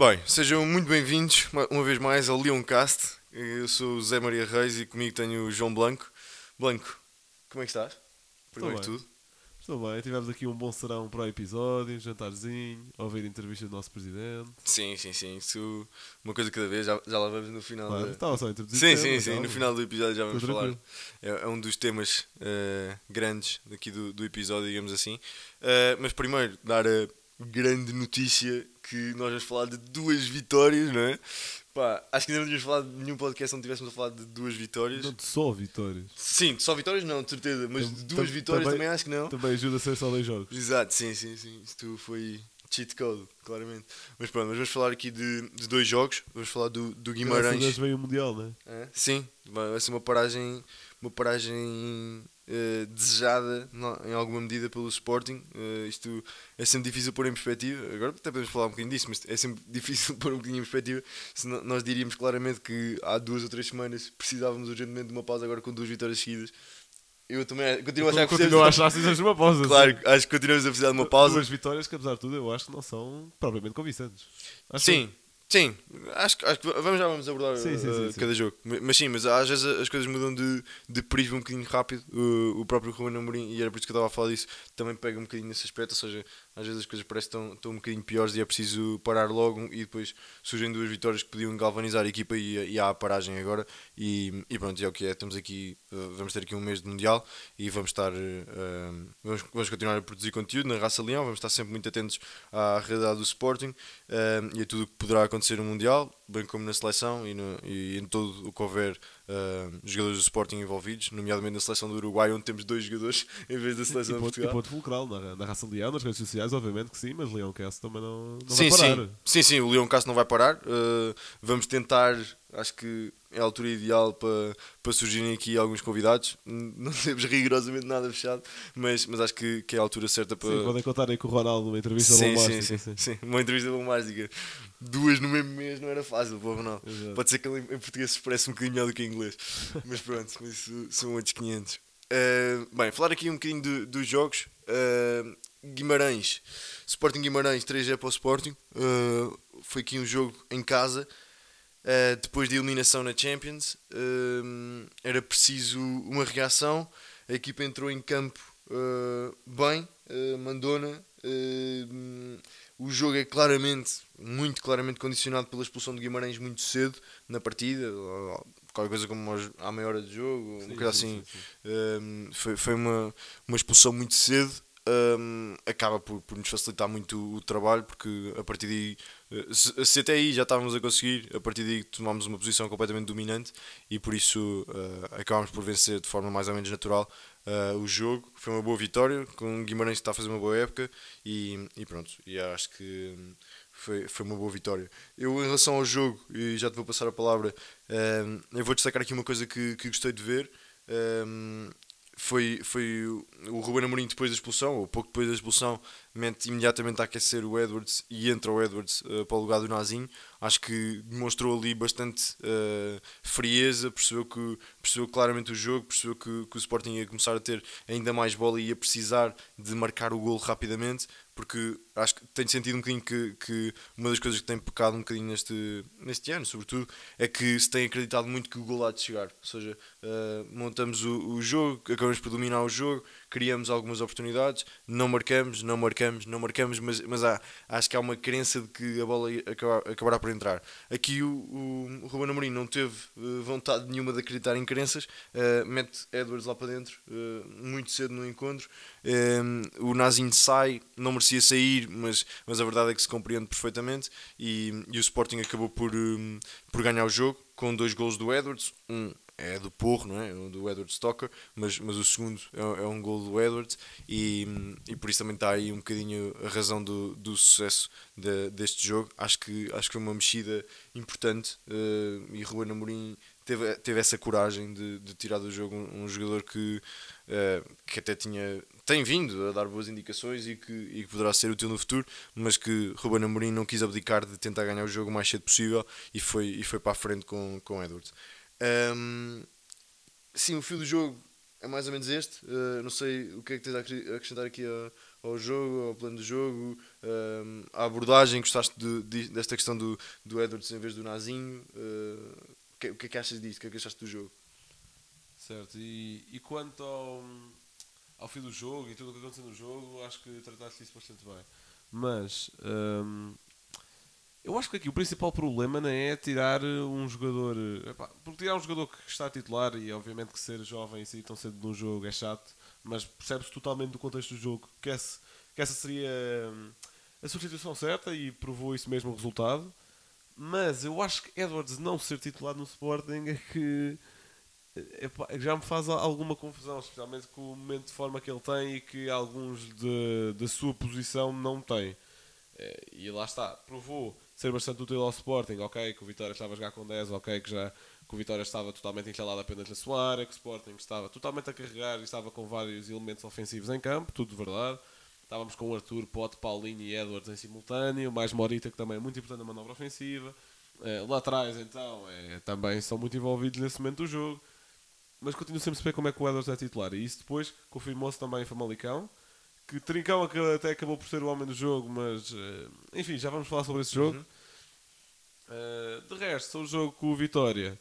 Bem, sejam muito bem-vindos uma- vez mais ao Leoncast. Eu sou o Zé Maria Reis e comigo tenho o João Blanco. Blanco, como é que estás? Primeiro que bem. tudo. Estou bem, tivemos aqui um bom serão para o episódio, um jantarzinho, ouvir a entrevista do nosso presidente. Sim, sim, sim. Isso, uma coisa cada vez, já, já lá vamos no final. Claro, da- estava só a introduzir. Sim, sim, sim. No final do episódio já vamos falar. É, é um dos temas eh, grandes daqui do, do episódio, digamos assim. Eh, mas primeiro, dar a grande notícia que nós vamos falar de duas vitórias, não é? Pá, acho que ainda não tínhamos falado de nenhum podcast onde tivéssemos a falar de duas vitórias. Não de só vitórias. Sim, só vitórias não, de certeza, mas de duas tam- vitórias também, também- acho que não. Também ajuda a ser só dois jogos. Exato, sim, sim, sim. Isto foi cheat code, claramente. Mas pronto, mas vamos falar aqui de, de dois jogos. Vamos falar do, do Graças Guimarães. veio o Mundial, não é? É, Sim, vai ser uma paragem, uma paragem eh, desejada em alguma medida pelo Sporting. Eh, isto é sempre difícil pôr em perspectiva. Agora até podemos falar um bocadinho disso, mas é sempre difícil pôr um bocadinho em perspectiva. Se nós diríamos claramente que há duas ou três semanas precisávamos urgentemente de uma pausa agora com duas vitórias seguidas. Eu também continuo a achar que precisamos- de uma pausa. Claro, sim. acho que continuamos a precisar de uma pausa. Duas vitórias que, apesar de tudo, eu acho que não são propriamente convincentes. Acho Sim, sim. Acho, que- acho que vamos já vamos abordar Sim, sim, uh, sim, cada jogo. Ma- Mas sim, mas às vezes as coisas mudam de, de prisma um bocadinho rápido. Uh, o próprio Ruben Amorim, e era por isso que eu estava a falar disso, também pega um bocadinho nesse aspecto. Ou seja, às vezes as coisas parecem estão, estão um bocadinho piores e é preciso parar logo. E depois surgem duas vitórias que podiam galvanizar a equipa e, e há a paragem agora. E, e pronto, é o que é. Temos aqui, uh, vamos ter aqui um mês de Mundial e vamos estar. uh, vamos, vamos continuar a produzir conteúdo na Raça Leão. Vamos estar sempre muito atentos à realidade do Sporting e a tudo o que poderá acontecer no Mundial, bem como na seleção e, no- e em todo o que houver um, jogadores do Sporting envolvidos, nomeadamente na seleção do Uruguai, onde temos dois jogadores em vez da E seleção de ponto, e Portugal. ponto fulcral na, raça Leão, nas redes sociais, obviamente que sim, mas Leão Cast também não, não sim, vai parar. sim, sim, sim, o Leão Castro não vai parar. uh, vamos tentar, acho que é a altura ideal para, para surgirem aqui alguns convidados. Não temos rigorosamente nada fechado, mas, mas acho que, que é a altura certa para. Sim, podem contar aí com o Ronaldo numa entrevista Sim, sim, bombástica. sim, sim. sim. Uma entrevista bombástica. Duas no mesmo mês não era fácil, pô, não. Exato. Pode ser que ele em português se expresse um bocadinho melhor do que em inglês. Mas pronto, isso são outros 500. Uh, bem, falar aqui um bocadinho do- dos jogos. Uh, Guimarães, Sporting Guimarães 3 é para o Sporting. Uh, foi aqui um jogo em casa. Uh, depois de eliminação na Champions, uh, era preciso uma reação. A equipa entrou em campo uh, bem, mandona. Uh, o jogo é claramente, muito claramente condicionado pela expulsão de Guimarães muito cedo na partida, qualquer coisa como à meia hora de jogo, Sim, coisa sim, assim. sim, sim. Um, foi, foi uma, uma expulsão muito cedo. um, acaba por, por nos facilitar muito o trabalho porque a partir daí se, se até aí já estávamos a conseguir a partir daí tomámos uma posição completamente dominante e por isso uh, acabámos por vencer de forma mais ou menos natural uh, o jogo foi uma boa vitória com o Guimarães que está a fazer uma boa época e, e pronto e acho que hum, foi, foi uma boa vitória. Eu, em relação ao jogo, e já te vou passar a palavra, hum, eu vou destacar aqui uma coisa que, que gostei de ver. hum, foi, foi o- Ruben Amorim depois da expulsão, ou pouco depois da expulsão, mete imediatamente a aquecer o Edwards e entra o Edwards eh, para o lugar do Nazinho. Acho que demonstrou ali bastante eh, frieza, percebeu, que, percebeu claramente o jogo, percebeu que, que o Sporting ia começar a ter ainda mais bola e ia precisar de marcar o golo rapidamente, porque acho que tenho sentido um bocadinho que, que uma das coisas que tem pecado um bocadinho neste, neste ano, sobretudo, é que se tem acreditado muito que o gol há de chegar. Ou seja, eh, montamos o, o jogo, acabamos por dominar o jogo, criamos algumas oportunidades, não marcamos, não marcamos, não marcamos, mas, mas há, acho que há uma crença de que a bola acabar, acabará por entrar. Aqui o, o, o Ruben Amorim não teve eh, vontade nenhuma de acreditar em crenças, eh, mete Edwards lá para dentro, muito cedo no encontro, eh, o Nazinho sai, não merecia sair, mas, mas a verdade é que se compreende perfeitamente e, e o Sporting acabou por, eh, por ganhar o jogo com dois gols do Edwards, um é do Porro, não é? Do Edward Stoker, mas, mas o segundo é, é um gol do Edwards e, e por isso também está aí um bocadinho a razão do, do sucesso de- deste jogo. Acho que, acho que foi uma mexida importante eh, e Ruben Amorim teve, teve essa coragem de, de tirar do jogo um, um jogador que, que até tinha tem vindo a dar boas indicações e que, e que poderá ser útil no futuro, mas que Ruben Amorim não quis abdicar de tentar ganhar o jogo o mais cedo possível e foi, e foi para a frente com, com Edwards. Ahm, sim, o fio do jogo é mais ou menos este. Uh, não sei o que é que tens a acre- a acrescentar aqui ao, ao jogo, ao plano do jogo, um, à abordagem, gostaste de, de, desta questão do, do Edwards em vez do Nazinho? Uh, o, que, o que é que achas disso? O que é que achaste do jogo? Certo, e, e quanto ao, ao fim do jogo e tudo o que aconteceu no jogo, acho que trataste isso bastante bem. Mas um, eu acho que aqui o principal problema não é tirar um jogador. Epá, porque tirar um jogador que está titular e obviamente que ser jovem e sair tão cedo de um jogo é chato, mas percebe-se totalmente do contexto do jogo que, esse, que essa seria hum, a substituição certa e provou isso mesmo o resultado. Mas eu acho que Edwards não ser titular no Sporting é que já me faz alguma confusão, especialmente com o momento de forma que ele tem e que alguns da sua posição não têm. É, e lá está, provou ser bastante útil ao Sporting, ok, que o Vitória estava a jogar com 10, ok, que já que o Vitória estava totalmente instalado apenas na sua área, que o Sporting estava totalmente a carregar e estava com vários elementos ofensivos em campo, tudo verdade. Estávamos com o Arthur, Pote, Paulinho e Edwards em simultâneo, mais Morita, que também é muito importante na manobra ofensiva. É, lá atrás, então, é, também são muito envolvidos nesse momento do jogo. Mas continuo sempre a saber como é que o Edwards é titular. E isso depois confirmou-se também em Famalicão, que Trincão até acabou por ser o homem do jogo, mas eh, enfim, já vamos falar sobre esse jogo. Uhum. Uh, de resto, o jogo com o Vitória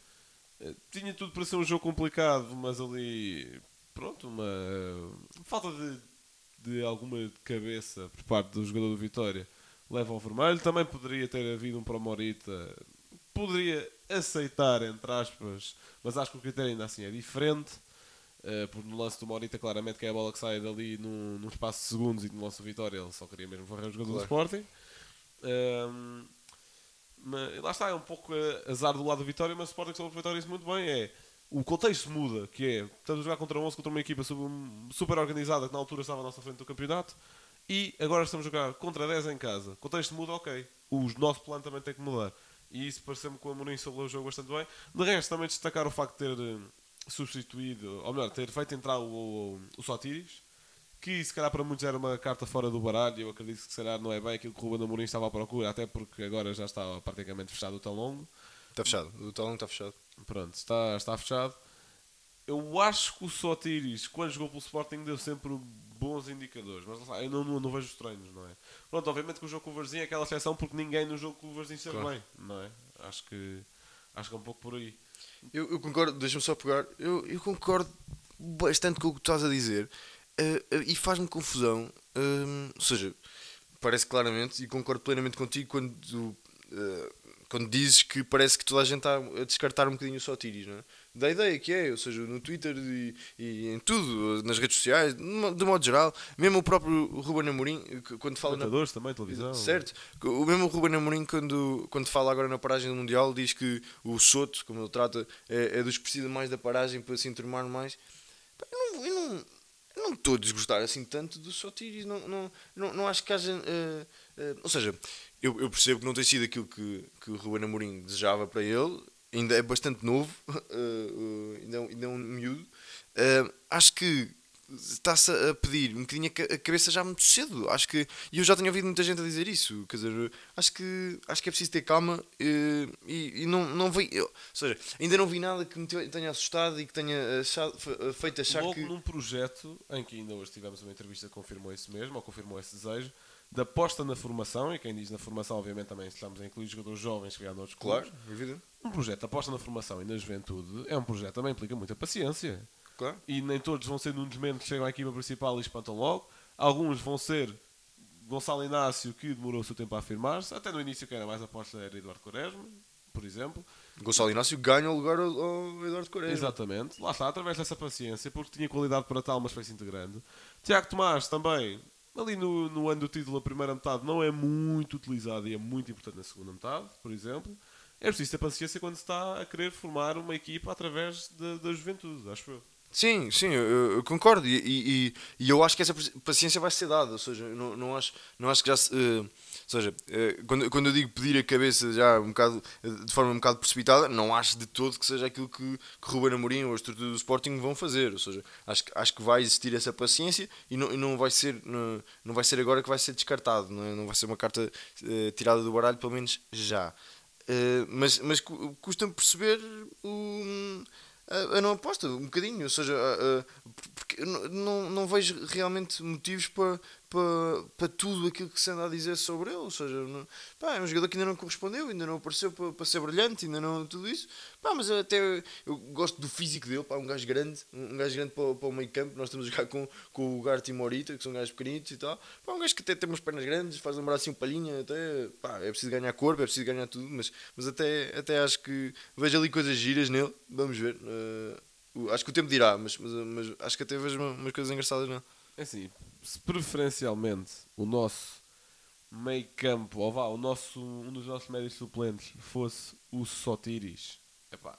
uh, tinha tudo para ser um jogo complicado, mas ali, pronto, uma falta de, de alguma cabeça por parte do jogador do Vitória leva ao vermelho. Também poderia ter havido um para o Morita, poderia aceitar, entre aspas, mas acho que o critério ainda assim é diferente. Uh, porque no lance do Morita, claramente que é a bola que sai dali num, num espaço de segundos e no lance do Vitória ele só queria mesmo varrer o jogador claro. do Sporting. Ehm, mas, lá está, é um pouco azar do lado do Vitória, mas o Sporting soube aproveitar isso muito bem. É, o contexto muda, que é, estamos a jogar contra 11, contra uma equipa super organizada que na altura estava à nossa frente do campeonato e agora estamos a jogar contra 10 em casa. O contexto muda, ok. O nosso plano também tem que mudar. E isso pareceu-me que o Amorim soube o jogo bastante bem. De resto, também destacar o facto de ter eh, substituído, ou melhor, ter feito entrar o, o, o Sotiris, que se calhar para muitos era uma carta fora do baralho. Eu acredito que se calhar não é bem aquilo que o Ruben Amorim estava à procura, até porque agora já está praticamente fechado o longo Está fechado, o longo está fechado. Pronto, está, está fechado. Eu acho que o Sotiris, quando jogou pelo Sporting, deu sempre bons indicadores, mas eu não, não, não vejo os treinos, não é? Pronto, obviamente que o jogo com o Varzinho é aquela exceção porque ninguém no jogo com o Varzinho esteve claro. bem, não é? Acho que, acho que é um pouco por aí. Eu, eu concordo, deixa-me só pegar, eu, eu concordo bastante com o que tu estás a dizer uh, uh, e faz-me confusão, uh, ou seja, parece claramente e concordo plenamente contigo quando, uh, quando dizes que parece que toda a gente está a descartar um bocadinho só tiris, não é? Da ideia que é, ou seja, no Twitter e, e em tudo, nas redes sociais, de modo geral, mesmo o próprio Ruben Amorim, quando fala. na... também, televisão. Certo, o mesmo Ruben Amorim, quando, quando fala agora na paragem do Mundial, diz que o Soto, como ele trata, é, é dos que precisa mais da paragem para se enturmar mais. Eu não, eu não, eu não estou a desgostar assim tanto do Sotiris, não, não, não, não acho que haja. Uh, uh, ou seja, eu, eu percebo que não tem sido aquilo que, que o Ruben Amorim desejava para ele ainda é bastante novo, uh, uh, ainda, é, ainda é um miúdo. Uh, acho que está-se a pedir um bocadinho a cabeça já muito cedo. Acho que. E eu já tenho ouvido muita gente a dizer isso. Quer dizer, acho que, acho que é preciso ter calma e, e não, não vi. Eu, ou seja, ainda não vi nada que me tenha assustado e que tenha achado, feito achar Logo que. num projeto em que ainda hoje tivemos uma entrevista que confirmou isso mesmo, ou confirmou esse desejo, da aposta na formação, e quem diz na formação, obviamente, também estamos a incluir jogadores jovens que vieram de outros. Claro, evidente. Um projeto aposta na formação e na juventude é um projeto que também implica muita paciência. Claro. E nem todos vão ser num dos momentos que chegam à equipa principal e espantam logo. Alguns vão ser Gonçalo Inácio, que demorou o seu tempo a afirmar-se. Até no início, que era mais aposta, era Eduardo Quaresma, por exemplo. Gonçalo Inácio ganha o lugar ao, ao Eduardo Quaresma. Exatamente. Lá está, através dessa paciência, porque tinha qualidade para tal, mas foi-se integrando. Tiago Tomás também ali no, no ano do título, a primeira metade não é muito utilizado e é muito importante na segunda metade, por exemplo. É preciso ter paciência quando se está a querer formar uma equipa através da, da juventude, acho eu. Sim, sim, eu, eu concordo e, e, e, eu acho que essa paciência vai ser dada, ou seja, não, não, acho, não acho que já se, uh, ou seja, uh, quando, quando eu digo pedir a cabeça já um bocado, de forma um bocado precipitada, não acho de todo que seja aquilo que, que Ruben Amorim ou a estrutura do Sporting vão fazer, ou seja, acho, acho que vai existir essa paciência e não, e não, vai, ser, não, não vai ser agora que vai ser descartado, não, é? não vai ser uma carta uh, tirada do baralho, pelo menos já. Mas mas custa-me perceber o a, não aposta, um bocadinho. Ou seja, porque não, não vejo realmente motivos para, para, para tudo aquilo que se anda a dizer sobre ele. Ou seja, não, pá, é um jogador que ainda não correspondeu, ainda não apareceu para, para ser brilhante, ainda não tudo isso. Pá, mas até eu gosto do físico dele, pá, um gajo grande, um gajo grande para, para o meio campo. Nós estamos a jogar com, com o Gart e Morita, que são gajos pequenitos e tal. Pá, um gajo que até tem umas pernas grandes, faz lembrar assim um palhinha, até, pá, é preciso ganhar corpo, é preciso ganhar tudo, mas, mas até, até acho que vejo ali coisas giras nele, vamos ver. Uh, acho que o tempo dirá, mas, mas, mas acho que até vejo umas coisas engraçadas nele. É assim, se preferencialmente o nosso meio campo, ou vá, o nosso, um dos nossos médios suplentes fosse o Sotiris, epá,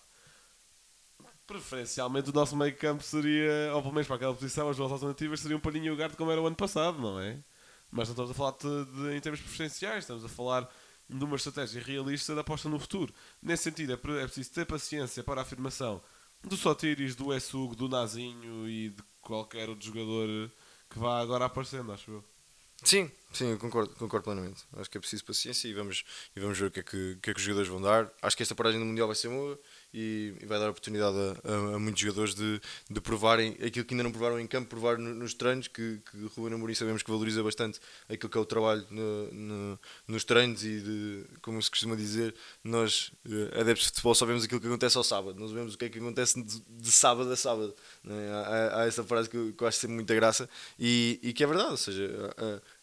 preferencialmente o nosso meio campo seria, ou pelo menos para aquela posição, as duas alternativas seriam Palhinha e o Garde como era o ano passado, não é? Mas não estamos a falar de, de, em termos preferenciais, estamos a falar de uma estratégia realista da aposta no futuro. Nesse sentido, é, é preciso ter paciência para a afirmação do Sotiris, do Essug, do Nazinho e de qualquer outro jogador que vá agora aparecendo, acho eu. Sim, sim, concordo, concordo plenamente. Acho que é preciso paciência e vamos, e vamos ver o que, é que, que, é que os jogadores vão dar. Acho que esta paragem do Mundial vai ser boa e, e vai dar oportunidade a, a, a, muitos jogadores de, de provarem aquilo que ainda não provaram em campo, provar no, nos treinos, que, que Ruben Amorim sabemos que valoriza bastante aquilo que é o trabalho no, no, nos treinos e de, como se costuma dizer, nós eh, adeptos de futebol só vemos aquilo que acontece ao sábado, nós vemos o que é que acontece de, de sábado a sábado. É? Há, há, essa frase que eu, que eu acho sempre muita graça e, e, que é verdade, ou seja,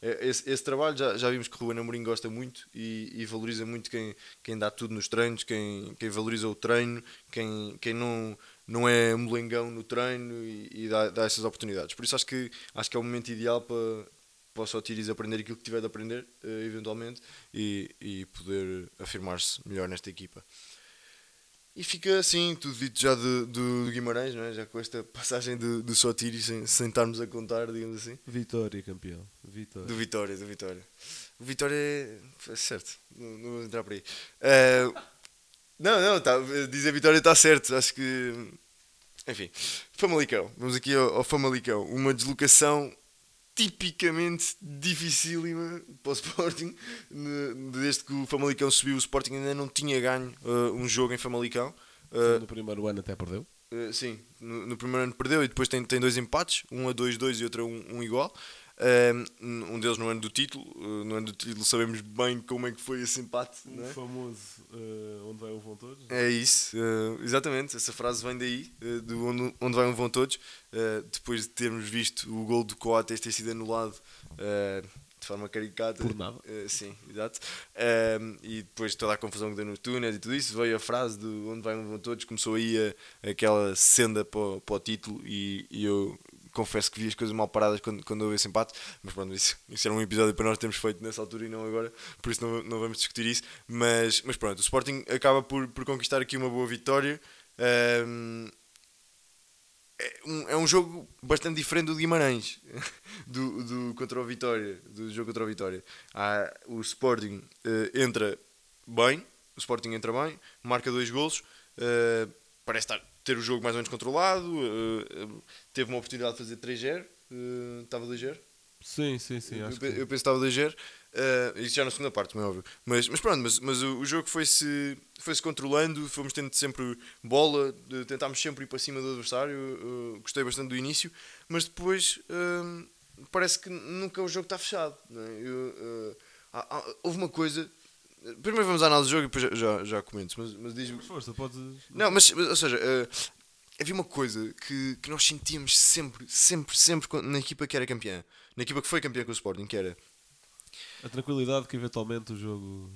esse, esse trabalho já, já vimos que Ruben Amorim gosta muito e, e valoriza muito quem, quem dá tudo nos treinos, quem, quem valoriza o treino quem, quem não, não é molengão no treino e, e dá, dá, essas oportunidades. Por isso acho que, acho que é o momento ideal para, para o Sotiris aprender aquilo que tiver de aprender, uh, eventualmente, e, e poder afirmar-se melhor nesta equipa. E fica assim, tudo dito já do, do Guimarães, não é? já com esta passagem do, do Sotiris, sem, sem estarmos a contar, digamos assim. Vitória, campeão. Vitória. Do Vitória, do Vitória. O Vitória é. certo, não, não vou entrar por aí. Uh, não, não, tá, dizer Vitória está certo. Acho que. Enfim, Famalicão. Vamos aqui ao, ao Famalicão. Uma deslocação tipicamente dificílima para o Sporting. Desde que o Famalicão subiu, o Sporting ainda não tinha ganho uh, um jogo em Famalicão. Uh, no primeiro ano até perdeu? Uh, sim, no, no, primeiro ano perdeu e depois tem, tem dois empates, um a 2-2 e outro a 1 um, um igual um deles no ano do título. Uh, no ano do título sabemos bem como é que foi esse empate. O é? famoso uh, onde vai um vão todos. É isso, uh, exatamente. Essa frase vem daí, uh, do onde, onde vai um vão todos. depois de termos visto o gol do Coates ter sido anulado de forma caricata. Por nada. sim, exato. e depois toda a confusão que deu no túnel e tudo isso, veio a frase do onde vai um vão todos. Começou aí a, aquela senda para, para o título e, e eu confesso que vi as coisas mal paradas quando, quando houve esse empate, mas pronto, isso, isso era um episódio para nós termos feito nessa altura e não agora, por isso não, não vamos discutir isso. Mas, mas pronto, o Sporting acaba por, por conquistar aqui uma boa vitória. Um, é, um, é um jogo bastante diferente do Guimarães do, do, contra o Vitória, do jogo contra o Vitória. Ah, o Sporting uh, entra bem, o Sporting entra bem, marca dois golos, uh, parece estar ter o jogo mais ou menos controlado. Uh, teve uma oportunidade de fazer 3-0. Uh, estava 2-0. Sim, sim, sim. Eu, eu, que... eu penso que estava 2-0. Uh, isso já na segunda parte, como é óbvio. Mas, mas pronto, mas, mas o, o jogo foi-se foi -se controlando, fomos tendo sempre bola, tentámos sempre ir para cima do adversário. Uh, gostei bastante do início, mas depois uh, parece que nunca o jogo está fechado. É? Eu, houve uma coisa Primeiro vamos à análise do jogo e depois já, já, já comento. Mas, mas diz-me. Força, podes. Não, mas, ou seja, uh, havia uma coisa que, que nós sentíamos sempre, sempre, sempre na equipa que era campeã. Na equipa que foi campeã com o Sporting, que era. A tranquilidade que eventualmente o jogo.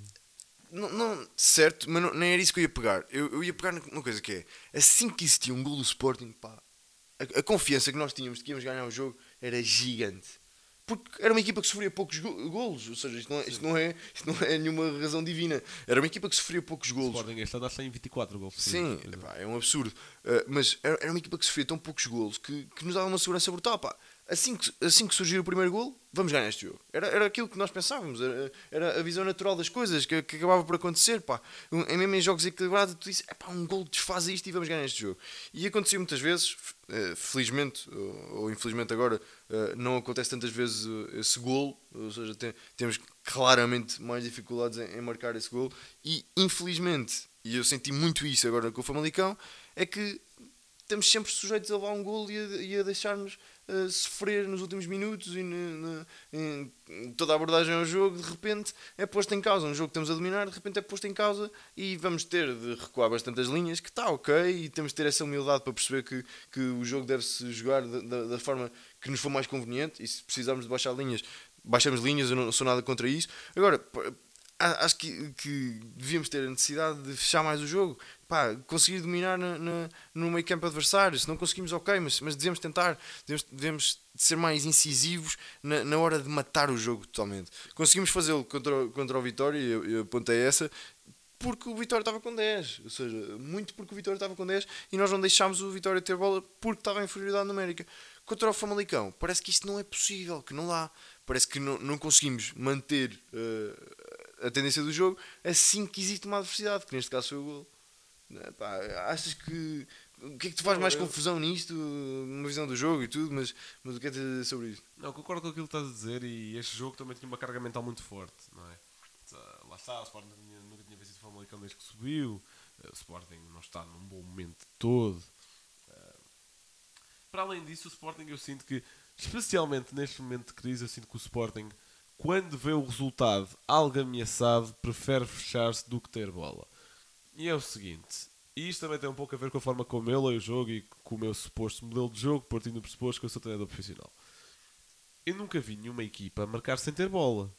Não, não certo, mas não, nem era isso que eu ia pegar. Eu, eu ia pegar numa coisa que é. Assim que existia um gol do Sporting, pá, a, a confiança que nós tínhamos de que íamos ganhar o jogo era gigante porque era uma equipa que sofria poucos golos, ou seja, isto não, é, isto não, é, isto não é nenhuma razão divina. Era uma equipa que sofria poucos golos. Sporting este ano tem 24 golos. Sim, epá, é um absurdo. Uh, mas era, era, uma equipa que sofria tão poucos golos que, que nos dava uma segurança brutal. Pá. Assim, que, assim que surgiu o primeiro golo, vamos ganhar este jogo. Era, era aquilo que nós pensávamos, era, era a visão natural das coisas que, que acabava por acontecer. Pá. Um, mesmo em jogos equilibrados, tu disse: pá, um gol desfaz isto e vamos ganhar este jogo. E acontecia muitas vezes, uh, felizmente ou, infelizmente agora, uh, não acontece tantas vezes uh, esse golo, ou seja, tem, temos claramente mais dificuldades em, em, marcar esse golo. E infelizmente, e eu senti muito isso agora com o Famalicão, é que estamos sempre sujeitos a levar um gol e a, a deixar-nos uh, sofrer nos últimos minutos e em toda a abordagem ao jogo, de repente é posto em causa. Um jogo que estamos a dominar, de repente é posto em causa e vamos ter de recuar bastantes linhas, que está ok, e temos de ter essa humildade para perceber que, que o jogo deve-se jogar da, da, da forma que nos for mais conveniente e se precisarmos de baixar linhas, baixamos linhas, eu não sou nada contra isso. Agora, acho que, que devíamos ter a necessidade de fechar mais o jogo, pá, conseguir dominar na, na, no meio campo adversário. Se não conseguimos, ok, mas, mas devemos tentar, devemos, devemos ser mais incisivos na, na hora de matar o jogo totalmente. Conseguimos fazê-lo contra, contra o Vitória, e eu, eu apontei essa, porque o Vitória estava com 10, ou seja, muito porque o Vitória estava com 10 e nós não deixámos o Vitória ter bola porque estava em inferioridade numérica. Contra o Famalicão, parece que isto não é possível, que não dá. Parece que não, não conseguimos manter uh, a tendência do jogo assim que existe uma adversidade, que neste caso foi o gol. Né, pá, achas que. O que é que te faz mais confusão nisto? Uma visão do jogo e tudo, mas, mas o que é que sobre isso? Não, concordo com aquilo que estás a dizer e este jogo também tinha uma carga mental muito forte, não é? Lá está, o Sporting nunca tinha vencido o Famalicão desde que subiu, eh, o Sporting não está num bom momento todo. Eh, para além disso, o Sporting eu sinto que, especialmente neste momento de crise, eu sinto que o Sporting, quando vê o resultado algo ameaçado, prefere fechar-se do que ter bola. E é o seguinte, e isto também tem um pouco a ver com a forma como eu leio o jogo e com o meu suposto modelo de jogo, partindo do pressuposto que eu sou treinador profissional. Eu nunca vi nenhuma equipa marcar sem ter bola.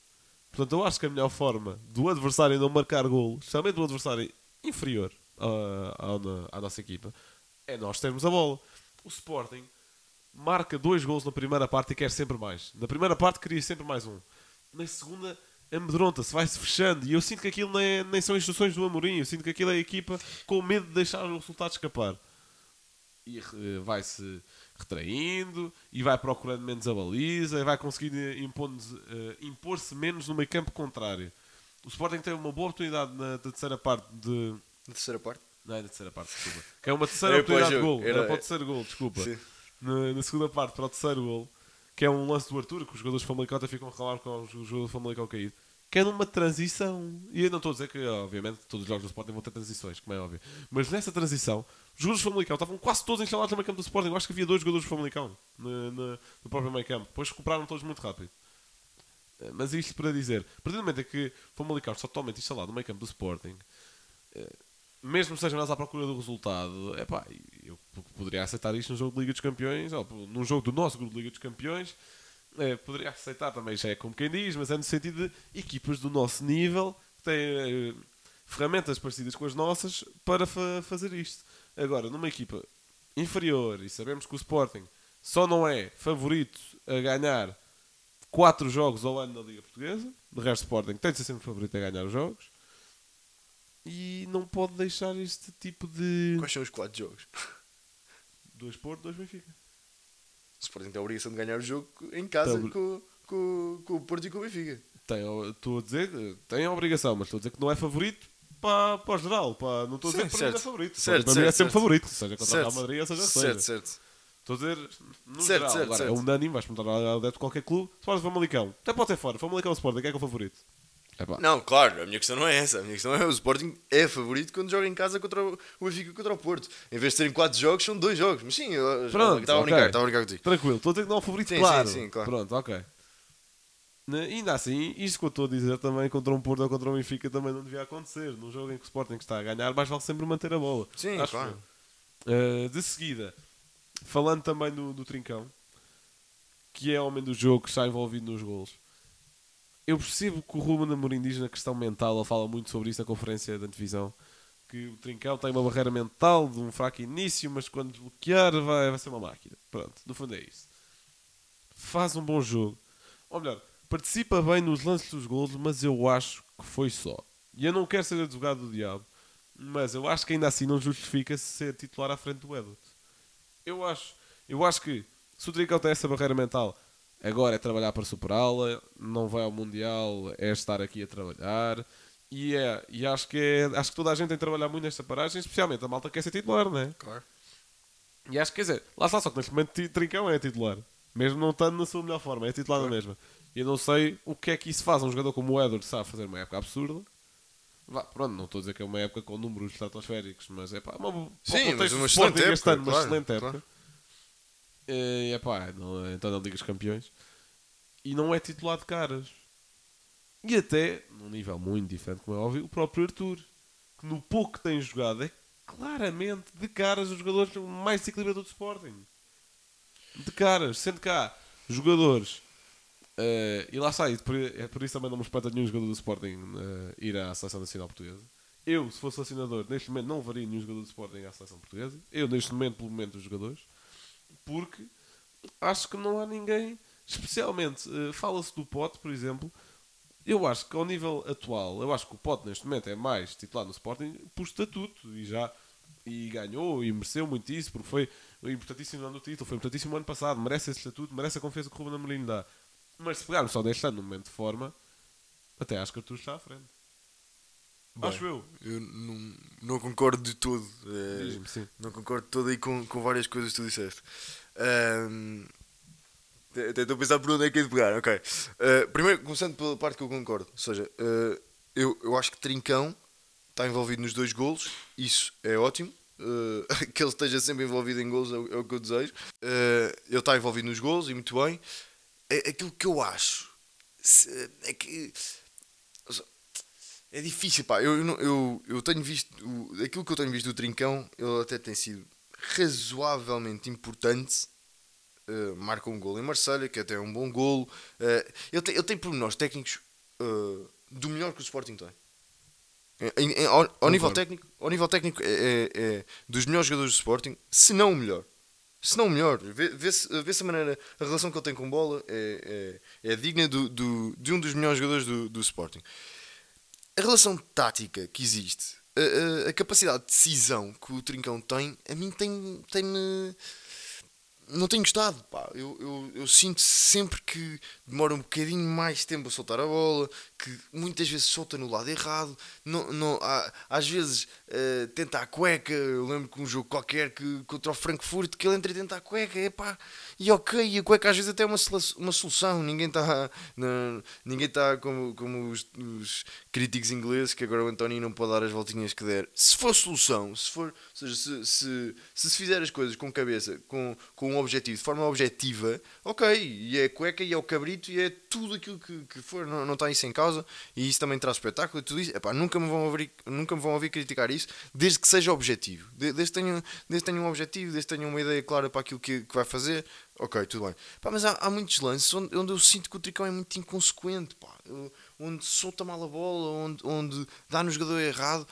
Portanto, eu acho que a melhor forma do adversário não marcar golo, especialmente do adversário inferior à, à, à nossa equipa, é nós termos a bola. O Sporting marca dois gols na primeira parte e quer sempre mais. Na primeira parte queria sempre mais um. Na segunda amedronta-se, vai-se fechando. E eu sinto que aquilo nem, nem são instruções do Amorim. Eu sinto que aquilo é a equipa com medo de deixar o resultado escapar. E uh, vai-se retraindo e vai procurando menos a baliza e vai conseguindo uh, impor-se menos no meio campo contrário. O Sporting tem uma boa oportunidade na, terceira parte de. Na terceira parte? Não, é na terceira parte, desculpa. Que é uma terceira oportunidade de gol. Era, Era para o terceiro gol, desculpa. Na, na, segunda parte, para o terceiro gol que é um lance do Arthur, que os jogadores de Famalicão até ficam a reclamar com os jogadores de Famalicão caído, que é numa transição. E eu não estou a dizer que, obviamente, todos os jogos do Sporting vão ter transições, como é óbvio. Mas nessa transição, os jogadores de Famalicão estavam quase todos instalados no meio campo do Sporting. Eu acho que havia dois jogadores de Famalicão no, no, no próprio meio campo. Depois recuperaram todos muito rápido. Eh, mas isto para dizer, a partir do momento em que Famalicão está totalmente instalado no meio campo do Sporting, eh, mesmo sejam nós à procura do resultado, é pá, eu poderia aceitar isto num jogo de Liga dos Campeões, ou num jogo do nosso grupo de Liga dos Campeões, é, poderia aceitar também, já é como quem diz, mas é no sentido de equipas do nosso nível que têm é, ferramentas parecidas com as nossas para fa fazer isto. Agora, numa equipa inferior, e sabemos que o Sporting só não é favorito a ganhar 4 jogos ao ano na Liga Portuguesa, de resto, o Sporting tem de ser sempre favorito a ganhar os jogos e não pode deixar este tipo de. Quais são os quatro jogos? Dois Porto, dois Benfica. O Sporting tem a obrigação de ganhar o jogo em casa tá, com, com, com o Porto e com o Benfica. Tem, estou a dizer, tem a obrigação, mas estou a dizer que não é favorito para, para o geral. Para, não estou a dizer que para mim é favorito. Certo, para certo, mim é sempre certo. favorito, seja contra o Real Madrid, ou seja certo, certo. Estou a dizer, no certo, geral, certo, agora, certo. é unânime, vais perguntar ao adepto de qualquer clube, se fores Famalicão, até pode ser fora, Famalicão Sporting, quem é que é o favorito? Epá. Não, claro, a minha questão não é essa. A minha questão é o Sporting é favorito quando joga em casa contra o Benfica contra o Porto. Em vez de serem 4 jogos, são 2 jogos. Mas sim, eu estava okay. a brincar, estava a brincar contigo. Tranquilo, estou a dizer que não é o favorito, sim, claro. Sim, sim, claro. Pronto, ok. Ainda assim, isto que eu estou a dizer também contra um Porto ou contra um Benfica também não devia acontecer. Num jogo em que o Sporting está a ganhar, mais vale sempre manter a bola. Sim, Acho claro. Uh, de seguida, falando também do, do Trincão, que é homem do jogo que está envolvido nos gols eu percebo que o Ruben Amorim diz na questão mental, ele fala muito sobre isso na conferência de antevisão, que o Trincão tem uma barreira mental de um fraco início, mas quando desbloquear vai, vai ser uma máquina. Pronto, no fundo é isso. Faz um bom jogo. Ou melhor, participa bem nos lances dos gols, mas eu acho que foi só. E eu não quero ser advogado do diabo, mas eu acho que ainda assim não justifica ser titular à frente do Edward. Eu acho, eu acho que se o Trincão tem essa barreira mental, Agora é trabalhar para superá-la, não vai ao Mundial, é estar aqui a trabalhar. E, é, e acho, que é, acho que toda a gente tem de trabalhar muito nesta paragem, especialmente a malta que quer ser titular, não é? Claro. E acho que, quer dizer, lá está, só que neste momento Trincão é titular. Mesmo não estando na sua melhor forma, é titular claro. na mesma. E eu não sei o que é que isso faz. Um jogador como o Edward sabe fazer uma época absurda. Vá, pronto, não estou a dizer que é uma época com números estratosféricos, mas é pá, uma, Sim, mas uma excelente época, ano, uma claro, excelente claro. E é pá, não, então na Liga dos Campeões. E não é titular de caras. E até, num nível muito diferente, como é óbvio, o próprio Arthur, que no pouco que tem jogado é claramente de caras os jogadores mais desequilibradores do Sporting. De caras, sendo cá jogadores. eh, e lá e por, é por isso também não me espanta nenhum jogador do Sporting eh, ir à Seleção Nacional Portuguesa. Eu, se fosse selecionador, neste momento não levaria nenhum jogador do Sporting à Seleção Portuguesa. Eu, neste momento, pelo momento dos jogadores. Porque acho que não há ninguém, especialmente, eh, fala-se do Pote, por exemplo. Eu acho que ao nível atual, eu acho que o Pote neste momento é mais titular no Sporting por estatuto e já e ganhou e mereceu muito isso porque foi importantíssimo no ano do título, foi importantíssimo no ano passado, merece esse estatuto, merece a confiança que o Ruben Amorim dá. Mas se pegarmos só deste ano no momento de forma, até acho que Arthur está à frente. Bem, acho eu. Eu não, não concordo de todo. sim. Não concordo todo aí com, com várias coisas que tu disseste. Ahm, até estou a pensar por onde é que é de pegar. Ok. Ah, primeiro, começando pela parte que eu concordo. Ou seja, ah, eu, eu acho que Trincão está envolvido nos dois golos. Isso é ótimo. Ah, que ele esteja sempre envolvido em golos é, o- é o que eu desejo. Ah, ele está envolvido nos golos e muito bem. É, aquilo que eu acho se- é que. É difícil, pá. Eu, eu, eu, eu tenho visto. O, aquilo que eu tenho visto do Trincão, ele até tem sido razoavelmente importante. Uh, marca um golo em Marselha, que até é um bom golo. Uh, ele, tem, ele tem pormenores técnicos uh, do melhor que o Sporting tem. Em- em- ao, ao nível técnico, ao nível técnico é, é- é dos melhores jogadores do Sporting, se não o melhor. Se não o melhor, Vê- vê-se vê-se a maneira, a relação que ele tem com bola é, é, é digna do, do- de um dos melhores jogadores do, do Sporting a relação tática que existe, a, a- a capacidade de decisão que o Trincão tem, a mim tem, tem-me. Não tenho gostado, pá. Eu, eu, eu sinto sempre que demora um bocadinho mais tempo a soltar a bola, que muitas vezes solta no lado errado. Não, não, há- às vezes eh, tenta a cueca. Eu lembro que um jogo qualquer que, contra o Frankfurt que ele entra e tenta a cueca. Epá, e ok, e a cueca às vezes até é uma, uma solução. Ninguém está ninguém tá como, como os, os críticos ingleses que agora o António não pode dar as voltinhas que der. Se for solução, se for, ou seja, se, se, se se fizer as coisas com cabeça, com, com um objetivo, de forma objetiva, ok, e é cueca e é o cabrito e é tudo aquilo que, que for, não, não está isso em causa e isso também traz espetáculo e tudo isso. Epá, nunca, me vão ouvir, nunca me vão ouvir criticar isso, desde que seja objetivo, De- desde que tenham, desde que tenham um objetivo, desde que tenham uma ideia clara para aquilo que, que vai fazer. Ok, tudo bem. Mas há, há muitos lances onde, onde eu sinto que o Tricão é muito inconsequente, pá. Onde solta mal a bola, onde, onde dá no jogador errado.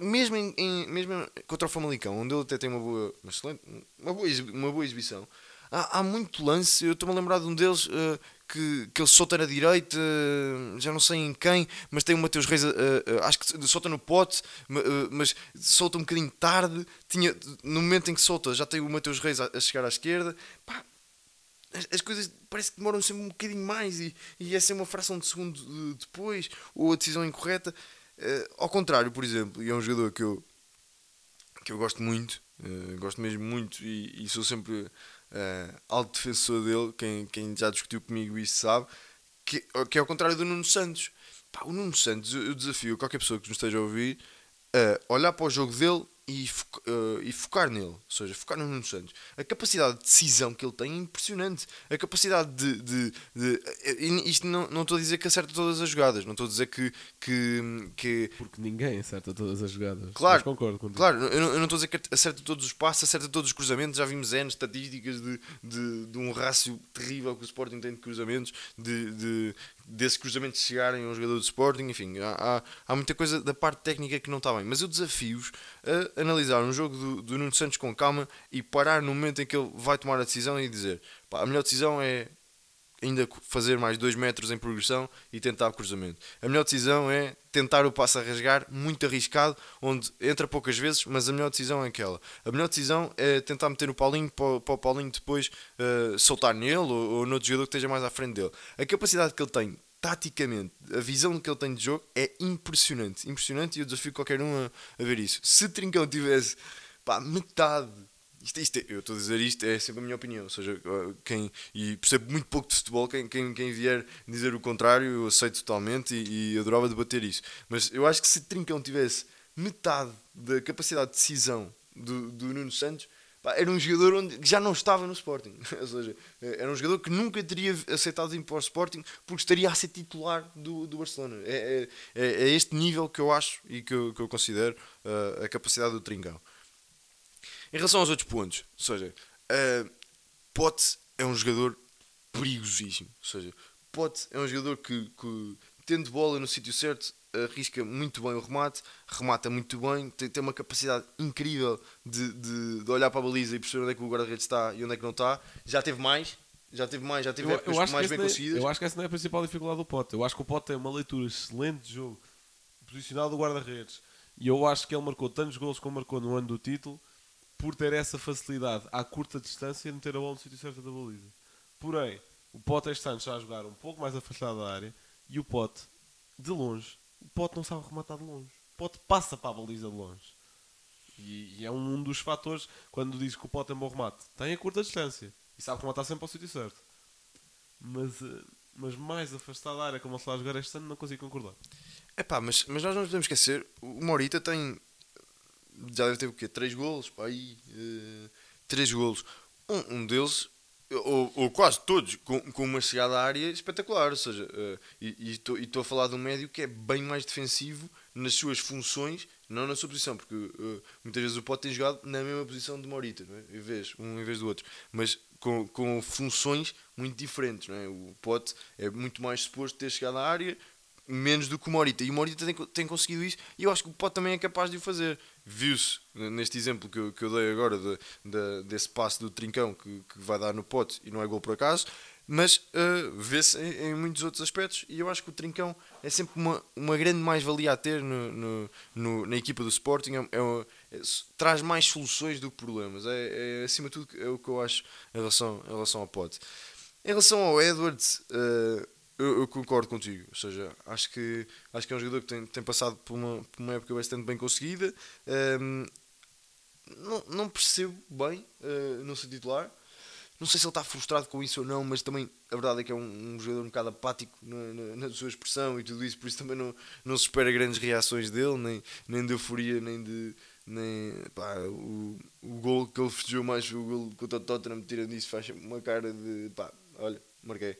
Mesmo, em, em- mesmo contra o Famalicão, onde ele até tem uma boa, uma excelente, uma boa, uma boa exibição, há, há muito lance. Eu estou-me a lembrar de um deles eh, que, que ele solta na direita, já não sei em quem, mas tem o Mateus Reis, eh, eh, acho que solta no pote, eh, mas solta um bocadinho tarde. Tinha, no momento em que solta, já tem o Mateus Reis a, a chegar à esquerda. Pá, as, as coisas parece que demoram sempre um bocadinho mais e, e é sempre uma fração de segundo depois, ou a decisão incorreta. Ao contrário, por exemplo, e é um jogador que eu, que eu gosto muito, gosto mesmo muito e, e sou sempre eh, alto defensor dele. Quem, quem já discutiu comigo isso sabe, que, que é ao contrário do Nuno Santos. Pá, o Nuno Santos, eu desafio qualquer pessoa que nos esteja a ouvir a olhar para o jogo dele e, foca- eh, e focar nele, ou seja, focar no Nuno Santos. A capacidade de decisão que ele tem é impressionante. A capacidade de. de, de- eh, isto não, não estou a dizer que acerta todas as jogadas, não estou a dizer que. que, que Porque ninguém acerta todas as jogadas. Claro, Mas concordo contigo. Claro, eu não, eu não estou a dizer que acerta todos os passos, acerta todos os cruzamentos. Já vimos N estatísticas de, de, de um rácio terrível que o Sporting tem de cruzamentos, de, de desses cruzamentos chegarem ao jogador do Sporting. Enfim, há, há, há muita coisa da parte técnica que não está bem. Mas eu desafio-os a analisar um jogo do, do Nuno Santos com calma e parar no momento em que ele vai tomar a decisão e dizer: pá, a melhor decisão é ainda fazer mais 2 metros em progressão e tentar o cruzamento. A melhor decisão é tentar o passo a rasgar, muito arriscado, onde entra poucas vezes, mas a melhor decisão é aquela. A melhor decisão é tentar meter o Paulinho para, para o Paulinho depois eh, soltar nele ou, ou noutro jogador que esteja mais à frente dele. A capacidade que ele tem taticamente, a visão que ele tem de jogo é impressionante. Impressionante e eu desafio qualquer um a, a ver isso. Se Trincão tivesse pá, metade isto, isto é- eu estou a dizer isto, é sempre a minha opinião. Ou seja, quem, e percebo muito pouco de futebol, quem, quem, quem vier dizer o contrário, eu aceito totalmente e, e adorava debater isso. Mas eu acho que se Trincão tivesse metade da capacidade de decisão do, do Nuno Santos, era um jogador onde, que já não estava no Sporting. Ou seja, era um jogador que nunca teria aceitado ir para o Sporting porque estaria a ser titular do, do Barcelona. É, é, é, é este nível que eu acho e que eu, que eu considero uh, a capacidade do Trincão. Em relação aos outros pontos, ou seja, uh, Pote é um jogador perigosíssimo. Ou seja, Pote é um jogador que, que tendo bola no sítio certo, arrisca muito bem o remate, remata muito bem, tem, tem uma capacidade incrível de, de, de, olhar para a baliza e perceber onde é que o guarda-redes está e onde é que não está. Já teve mais, já teve mais, já teve eu, eu mais bem é, conseguidas. Eu acho que essa não é a principal dificuldade do Pote. Eu acho que o Pote tem uma leitura excelente de jogo, posicionado do guarda-redes. E eu acho que ele marcou tantos gols como marcou no ano do título por ter essa facilidade à curta distância de meter a bola no sítio certo da baliza. Porém, o Pote este ano está a jogar um pouco mais afastado da área e o Pote, de longe, o Pote não sabe rematar de longe. O Pote passa para a baliza de longe. E, e é um dos fatores, quando diz que o Pote é um bom remate, tem a curta distância e sabe rematar sempre ao sítio certo. Mas, eh, mas mais afastado da área como está a jogar este ano, não consigo concordar. É pá, mas, mas nós não podemos esquecer, o Morita tem já deve ter o quê? 3 golos, pá, aí, 3 uh, golos. Um, um deles, ou, ou, quase todos, com, com uma chegada à área espetacular. Ou seja, uh, e estou a falar de um médio que é bem mais defensivo nas suas funções, não na sua posição, porque uh, muitas vezes o Pote tem jogado na mesma posição de Morita, não é? em vez, um em vez do outro, mas com, com funções muito diferentes. Não é? O Pote é muito mais suposto ter chegado à área, menos do que o Morita. E o Morita tem, tem conseguido isso e eu acho que o Pote também é capaz de o fazer. Viu-se neste exemplo que eu, que eu dei agora de, de, desse passe do Trincão que, que vai dar no Pote e não é gol por acaso, mas uh, vê-se em, em, muitos outros aspectos e eu acho que o Trincão é sempre uma, uma grande mais-valia a ter no, no, no, na equipa do Sporting. É, é, é, traz mais soluções do que problemas. É, é, acima de tudo é o que eu acho em relação, em relação ao Pote. Em relação ao Edwards, uh, eu, eu, concordo contigo, ou seja, acho que, acho que é um jogador que tem, tem passado por uma, por uma época bastante bem conseguida. Um, não, não percebo bem uh, não ser titular. Não sei se ele está frustrado com isso ou não, mas também a verdade é que é um, um jogador um bocado apático na, na, na, sua expressão e tudo isso, por isso também não, não se espera grandes reações dele, nem, nem de euforia, nem de. Nem, pá, o, o gol que ele festejou mais o gol contra o Tottenham, tira disso, faz uma cara de pá, olha, marquei.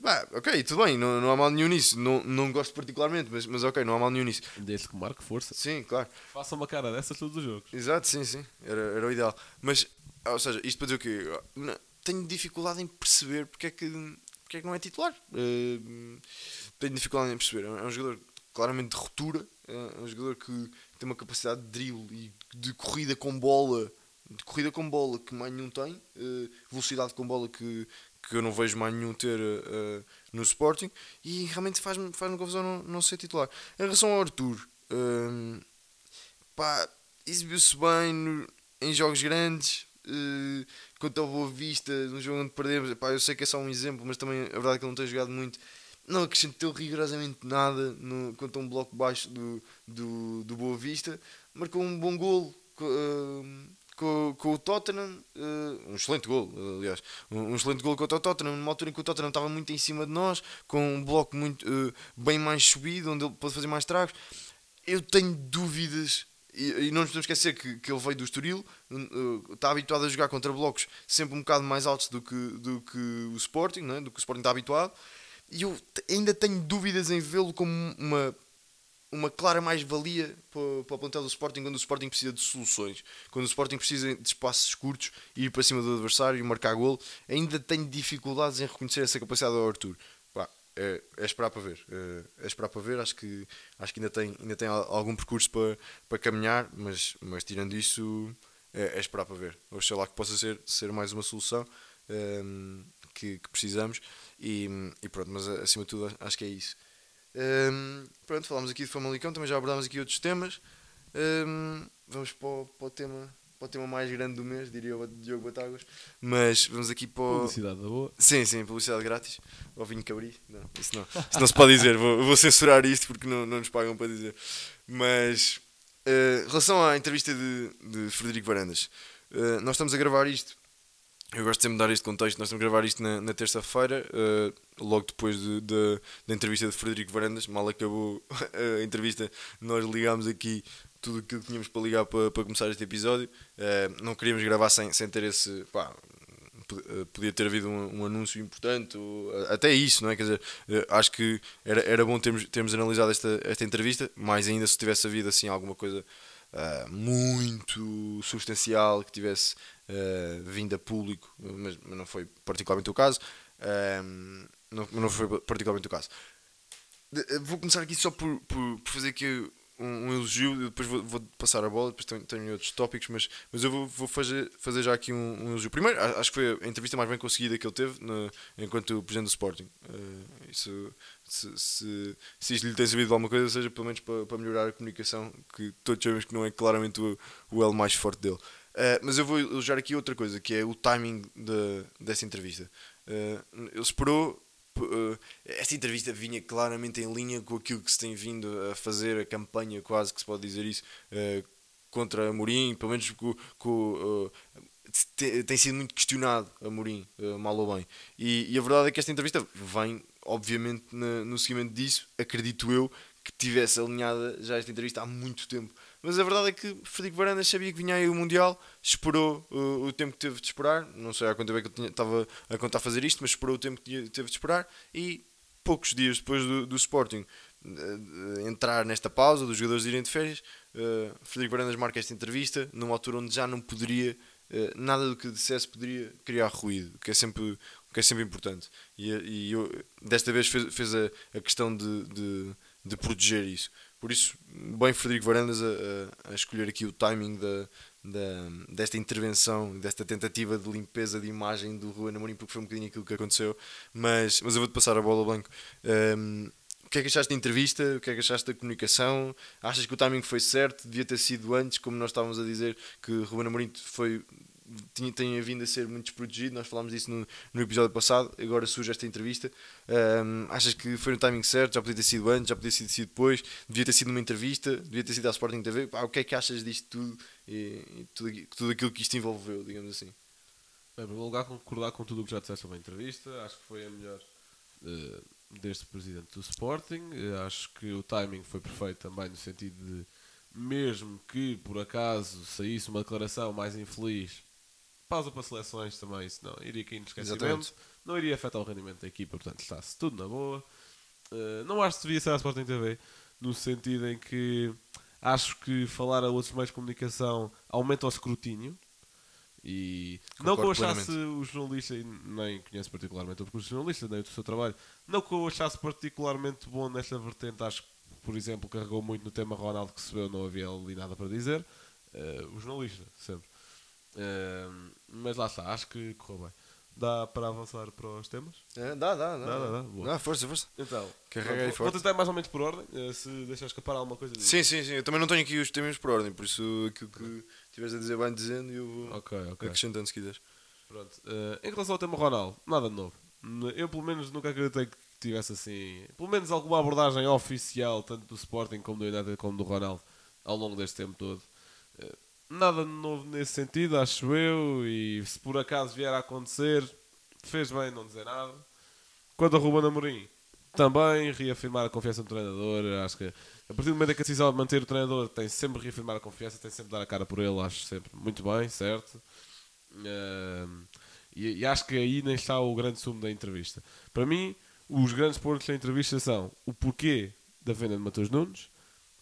Bah, ok, tudo bem, não, não há mal nenhum nisso. Não, não gosto particularmente, mas, mas ok, não há mal nenhum nisso. Desde que marque força. Sim, claro. Faça uma cara dessas todos os jogos. Exato, sim, sim. Era, era o ideal. Mas, ou seja, isto para dizer o quê? Tenho dificuldade em perceber porque é que, porque é que não é titular. Uh, tenho dificuldade em perceber. É um jogador claramente de ruptura. É um jogador que tem uma capacidade de drible e de corrida com bola de corrida com bola que mais nenhum tem, uh, velocidade com bola que, que eu não vejo mais nenhum ter uh, no Sporting e realmente faz-me faz confusão não, não ser titular. Em relação ao Arthur, uh, pá, exibiu-se bem no, em jogos grandes. Uh, quanto ao Boa Vista, no jogo onde perdemos, pá, eu sei que é só um exemplo, mas também a verdade é que ele não tem jogado muito. Não acrescentou rigorosamente nada no, quanto a um bloco baixo do, do, do Boa Vista. Marcou um bom golo. Uh, com, com o Tottenham, uh, um excelente gol, aliás, um, um, excelente gol contra o Tottenham, numa altura em que o Tottenham estava muito em cima de nós, com um bloco muito, uh, bem mais subido, onde ele pode fazer mais tragos. Eu tenho dúvidas, e, e não nos podemos esquecer que, que ele veio do Estoril, uh, está habituado a jogar contra blocos sempre um bocado mais altos do que, do que o Sporting, né? do que o Sporting está habituado, e eu ainda tenho dúvidas em vê-lo como uma uma clara mais-valia para, para o plantel do Sporting quando o Sporting precisa de soluções, quando o Sporting precisa de espaços curtos e ir para cima do adversário e marcar golo, ainda tenho dificuldades em reconhecer essa capacidade do Arthur. Pá, é, é, esperar para ver, é, é, esperar para ver, acho que, acho que ainda, tem, ainda tem algum percurso para, para caminhar, mas, mas tirando isso, é, é esperar para ver. Oxalá que possa ser, ser mais uma solução ehm, que, que, precisamos e, e pronto, mas acima de tudo acho que é isso. Um, pronto, falámos aqui de Famalicão, também já abordámos aqui outros temas. Um, vamos para o, para o, tema, para o tema mais grande do mês, diria o Diogo Batáguas. Mas vamos aqui para o... Publicidade da boa. Sim, sim, publicidade grátis. Ao vinho cabri. Não, isso não, isso não se pode dizer. Vou, vou censurar isto porque não, não nos pagam para dizer. Mas, uh, em relação à entrevista de, de Frederico Varandas, Uh, nós estamos a gravar isto. Eu gosto sempre de dar este contexto. Nós estamos a gravar isto na, na terça-feira, uh, logo depois de, de, da entrevista de Frederico Varandas. Mal acabou a entrevista, nós ligámos aqui tudo aquilo que tínhamos para ligar para, para começar este episódio. Uh, não queríamos gravar sem, sem ter esse. Pá, podia ter havido um, um, anúncio importante, ou, até isso, não é? Quer dizer, acho que era, era bom termos, termos analisado esta, esta entrevista, mais ainda se tivesse havido assim alguma coisa uh, muito substancial que tivesse uh, vindo a público, mas, mas, não foi particularmente o caso. Uh, não, não foi particularmente o caso. De, vou começar aqui só por, por, por fazer aqui um, um elogio, depois vou, vou, passar a bola, depois tenho, tenho outros tópicos, mas, mas eu vou, vou fazer, fazer já aqui um, um, elogio. Primeiro, acho que foi a entrevista mais bem conseguida que ele teve no, enquanto presidente do Sporting. Uh, isso, se, se, se isto lhe tem servido de alguma coisa, seja pelo menos para, para melhorar a comunicação, que todos sabemos que não é claramente o, o elo mais forte dele. Uh, mas eu vou elogiar aqui outra coisa, que é o timing de, dessa entrevista. Uh, ele esperou Uh, esta entrevista vinha claramente em linha com aquilo que se tem vindo a fazer, a campanha quase que se pode dizer isso, uh, contra Amorim, pelo menos com, com tem sido muito questionado Amorim, mal ou bem. E, e, a verdade é que esta entrevista vem, obviamente, na, no seguimento disso, acredito eu, que tivesse alinhada já esta entrevista há muito tempo mas a verdade é que Frederico Varandas sabia que vinha aí o Mundial, esperou uh, o tempo que teve de esperar. Não sei há quanto tempo é que ele estava a contar fazer isto, mas esperou o tempo que teve de esperar. E poucos dias depois do, do Sporting uh, entrar nesta pausa, dos jogadores irem de férias, uh, Frederico Varandas marca esta entrevista numa altura onde já não poderia, uh, nada do que dissesse poderia criar ruído, que é sempre, que é sempre importante. E, e eu, desta vez fez, fez a, a questão de, de, de proteger isso. Por isso, bem Frederico Varandas a, a, escolher aqui o timing da, da, desta intervenção, desta tentativa de limpeza de imagem do Rui Amorim, porque foi um bocadinho aquilo que aconteceu. Mas, mas eu vou-te passar a bola ao banco. Um, o que é que achaste da entrevista? O que é que achaste da comunicação? Achas que o timing foi certo? Devia ter sido antes, como nós estávamos a dizer, que Ruben Amorim foi tinha, tinha vindo a ser muito desprotegido, nós falámos disso no, no episódio passado, agora surge esta entrevista. Um, achas que foi no timing certo? Já podia ter sido antes, já podia ter sido depois, devia ter sido numa entrevista, devia ter sido à Sporting TV. Pá, o que é que achas disto tudo e, e tudo, tudo aquilo que isto envolveu, digamos assim? Bem, em primeiro lugar, concordar com tudo o que já disseste sobre a entrevista, acho que foi a melhor uh, deste presidente do Sporting. Uh, acho que o timing foi perfeito também, no sentido de, mesmo que por acaso saísse uma declaração mais infeliz pausa para seleções também, isso não iria cair no esquecimento, Exatamente. não iria afetar o rendimento da equipa, portanto está-se tudo na boa. Uh, não acho que devia ser a Sporting TV, no sentido em que acho que falar a outros meios de comunicação aumenta o escrutínio. E Concordo não que eu achasse plenamente. o jornalista, e nem conheço particularmente o jornalista, nem o seu trabalho, não que eu achasse particularmente bom nesta vertente, acho que, por exemplo, carregou muito no tema Ronaldo que se vê, não havia ali nada para dizer. Uh, o jornalista, sempre. Uh, mas lá está, acho que correu bem. Dá para avançar para os temas? É, dá, dá, dá. dá, dá, dá. Boa. força, força. Então, Carrega aí vou, vou tentar mais ou menos por ordem, uh, se deixar escapar alguma coisa. Disso. Sim, sim, sim. Eu também não tenho aqui os temas por ordem, por isso aquilo que estiveres a dizer vai dizendo e eu vou okay, okay. acrescentando se quiseres. Pronto. Uh, em relação ao tema Ronaldo, nada de novo. Eu pelo menos nunca acreditei que tivesse assim, pelo menos alguma abordagem oficial, tanto do Sporting como do United como do Ronaldo, ao longo deste tempo todo. Uh, nada de novo nesse sentido, acho eu, e se por acaso vier a acontecer, fez bem não dizer nada. Quanto a Ruben Amorim, também reafirmar a confiança no treinador, acho que a partir do momento em que a decisão de manter o treinador tem sempre reafirmar a confiança, tem sempre dar a cara por ele, acho sempre muito bem, certo? Uh, e, e, acho que aí nem está o grande sumo da entrevista. Para mim, os grandes pontos da entrevista são o porquê da venda de Matheus Nunes,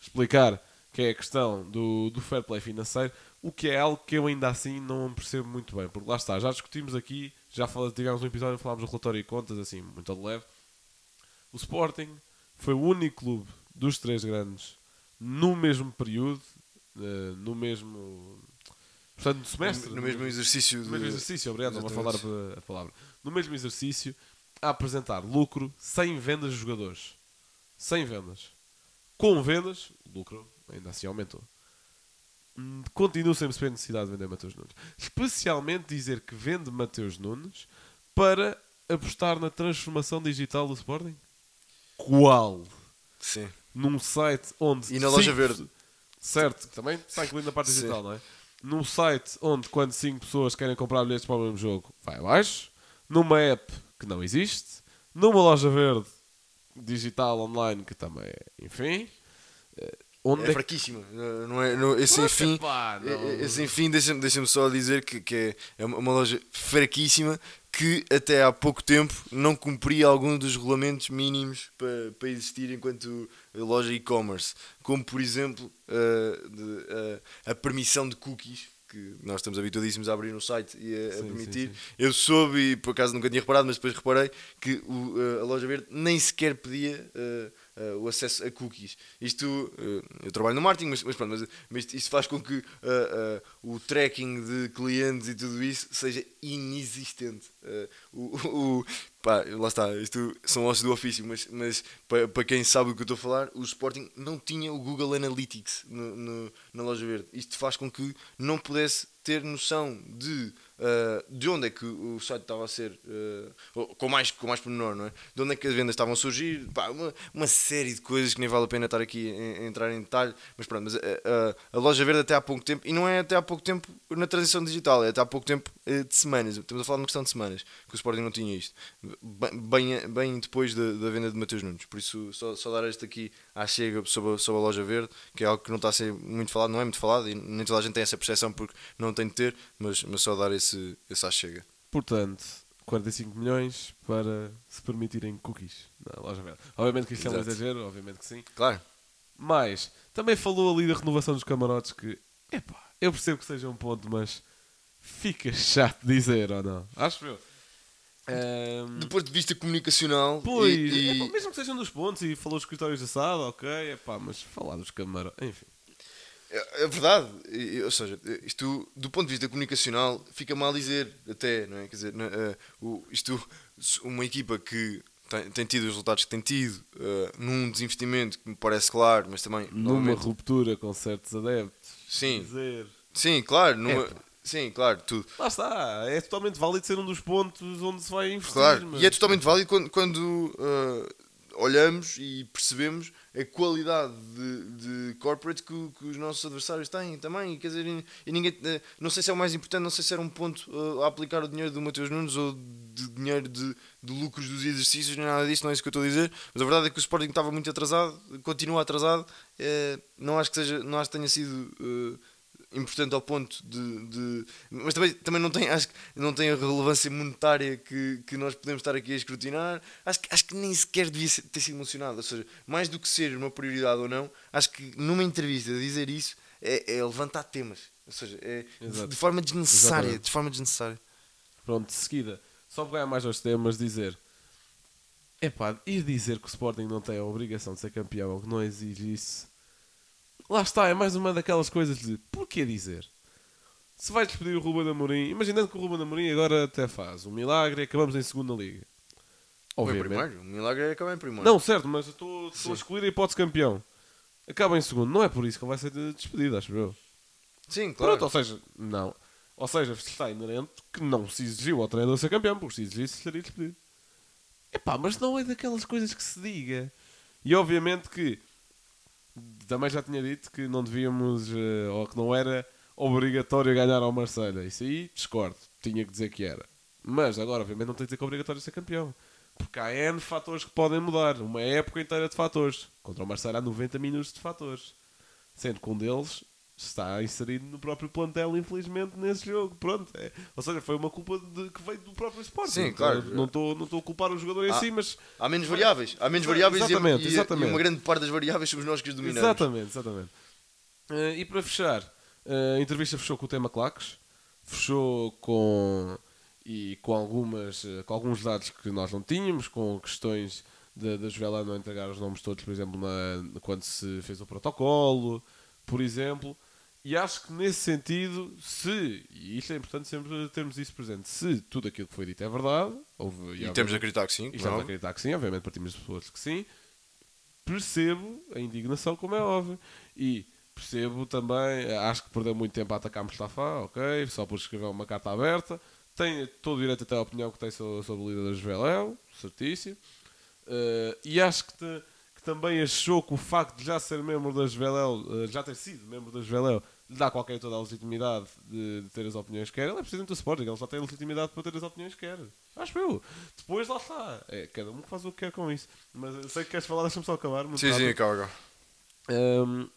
explicar que é a questão do, do fair play financeiro, o que é algo que eu ainda assim não percebo muito bem, porque lá está, já discutimos aqui, já falamos, tivemos um episódio em falámos do relatório e contas, assim, muito de leve. O Sporting foi o único clube dos três grandes no mesmo período, uh, no mesmo. Portanto, no semestre. No, no mesmo exercício. No mesmo exercício, obrigado, não vou falar a, a palavra. No mesmo exercício, a apresentar lucro sem vendas de jogadores. Sem vendas. Com vendas, lucro ainda assim aumentou. Hum, continuo sem perceber a necessidade de vender Mateus Nunes. Especialmente dizer que vende Mateus Nunes para apostar na transformação digital do Sporting? Qual? Sim. Num site onde. E na loja verde. Certo, também está incluído na parte digital, Sim. não é? num site onde quando 5 pessoas querem comprar bilhetes para o mesmo jogo, vai abaixo. Numa app que não existe. Numa loja verde digital online que também é, enfim. Onde É é, fraquíssima. Não- é, não, esse enfim, epá, não- esse enfim deixa-me deixa só dizer que, que é- é uma, loja fraquíssima que até há pouco tempo não cumpria algum dos regulamentos mínimos para, para existir enquanto loja e-commerce. Como, por exemplo, uh, de, a permissão de cookies, que nós estamos habituadíssimos a abrir no site e a, a Sim, permitir. sim, sim. Eu soube, e por acaso nunca tinha reparado, mas depois reparei que o, a loja verde nem sequer pedia uh, uh, o acesso a cookies. Isto, uh, eu trabalho no marketing, mas, mas pronto, mas, mas isto faz com que uh, o tracking de clientes e tudo isso seja inexistente. O, o- pá, lá está, isto são ossos do ofício, mas, mas para, para quem sabe o que eu estou a falar, o Sporting não tinha o Google Analytics no, no- na loja verde. Isto faz com que não pudesse ter noção de, uh, de onde é que o site estava a ser, uh, com, mais, com mais pormenor, não é? De onde é que as vendas estavam a surgir, pá, uma, uma série de coisas que nem vale a pena estar aqui a, a entrar em detalhe, mas pronto, mas a, a- a loja verde até há pouco tempo, e não é até há pouco tempo na transição digital, é até há pouco tempo eh, de semanas, estamos a falar de uma questão de semanas, que o Sporting não tinha isto, bem, bem, depois da, da venda de Mateus Nunes, por isso só, só dar este aqui à chega sobre, sobre a loja verde, que é algo que não está a ser muito falado, não é muito falado, e nem toda a gente tem essa percepção porque não tem de ter, mas, mas só dar esse, esse à chega. Portanto, 45 milhões para se permitirem cookies na loja verde. Obviamente que isto é um Exato. exagero, obviamente que sim. Claro. Mas também falou ali da renovação dos camarotes que, epá, eu percebo que seja um ponto, mas fica chato dizer ou não? Acho eu. Ehm, Do ponto de vista comunicacional, pois, e- e- epá, mesmo que sejam dos pontos e falou dos escritórios de assado, ok, epá, mas falar dos camarotes, enfim. É é verdade, e- ou seja, isto do ponto de vista comunicacional fica mal dizer, até, não é? Quer dizer, não- eh, o- isto, uma equipa que tem, tem tido os resultados que tem tido, eh, num desinvestimento que me parece claro, mas também. Numa ruptura com certos adeptos, Sim. dizer. Sim, claro, numa, sim, claro, tudo. Lá está, é totalmente válido ser um dos pontos onde se vai investir. Claro, mas- e é totalmente válido quando, quando eh, olhamos e percebemos a qualidade de, de corporate que, que os nossos adversários têm também. Quer dizer, e ninguém, eh, não sei se é o mais importante, não sei se era um ponto eh, a aplicar o dinheiro do Mateus Nunes ou de dinheiro de, de lucros dos exercícios, nem nada disso, não é isso que eu estou a dizer. Mas a verdade é que o Sporting estava muito atrasado, continua atrasado. eh, não acho que seja, não acho que tenha sido. Importante ao ponto de, de- mas também, também não tem acho que não tem a relevância monetária que, que nós podemos estar aqui a escrutinar. Acho que, acho que nem sequer devia ter sido mencionado. Ou seja, mais do que ser uma prioridade ou não acho que numa entrevista dizer isso é, é levantar temas. Ou seja, é de, de forma desnecessária Exatamente. de forma desnecessária. Pronto, de seguida, só pegar mais aos temas, dizer epá, ir dizer que o Sporting não tem a obrigação de ser campeão que não exige isso, lá está, é mais uma daquelas coisas de porquê dizer? Se vais despedir o Ruben Amorim, imaginando que o Ruben Amorim agora até faz um milagre e acabamos em segunda liga. Obviamente. primeiro, o milagre é acabar em primeiro Não, certo, mas eu estou a excluir a hipótese campeão. Acaba em segundo, não é por isso que ele vai ser despedido, acho eu. sim, claro Pronto, ou seja, não. Ou seja, está inerente que não se exigiu ao treinador ser campeão, porque se exigisse seria despedido. Epá, mas não é daquelas coisas que se diga. E obviamente que também já tinha dito que não devíamos, eh, ou que não era obrigatório ganhar ao Marselha. Isso aí discordo, tinha que dizer que era. Mas agora, obviamente, não tem que dizer que é obrigatório ser campeão. Porque há N fatores que podem mudar. Uma época inteira de fatores. Contra o Marselha há 90 minutos de fatores. Sendo que um deles está inserido no próprio plantel, infelizmente, nesse jogo. Pronto. É. Ou seja, foi uma culpa de- que veio do próprio Sporting. Sim, claro. Não estou não a culpar o jogador em Ah, si, mas... há menos variáveis há menos variáveis e- exatamente, e, e exatamente. uma grande parte das variáveis somos nós que os dominamos Exatamente, exatamente. Eh, e para fechar, eh, a entrevista fechou com o tema claques, fechou com e com algumas eh, com alguns dados que nós não tínhamos, com questões da Joela não entregar os nomes todos, por exemplo, na, quando se fez o protocolo, por exemplo. E acho que nesse sentido, se, e isto é importante sempre termos isso presente, se tudo aquilo que foi dito é verdade, houve, e temos de acreditar que sim e estamos a óbvio. acreditar que sim, obviamente partimos de pessoas que sim. Percebo a indignação, como é óbvio. E percebo também, acho que perdeu muito tempo a atacar Mustafa, ok, só por escrever uma carta aberta. Tem todo o direito até à opinião que tem sobre, sobre o líder da Juveléu, certíssimo. Eh, e acho que, te- que também achou que o facto de já ser membro da Juveléu, eh, já ter sido membro da Juveléu, lhe dá qualquer toda a legitimidade de, de ter as opiniões que quer, ele é presidente do Sporting, ele só tem a legitimidade para ter as opiniões que quer. Acho eu. Depois lá está. É cada um faz o que quer com isso. Mas eu sei que queres falar, deixa-me só acabar. Sim, sim, rápido. acaba, acaba. Hum,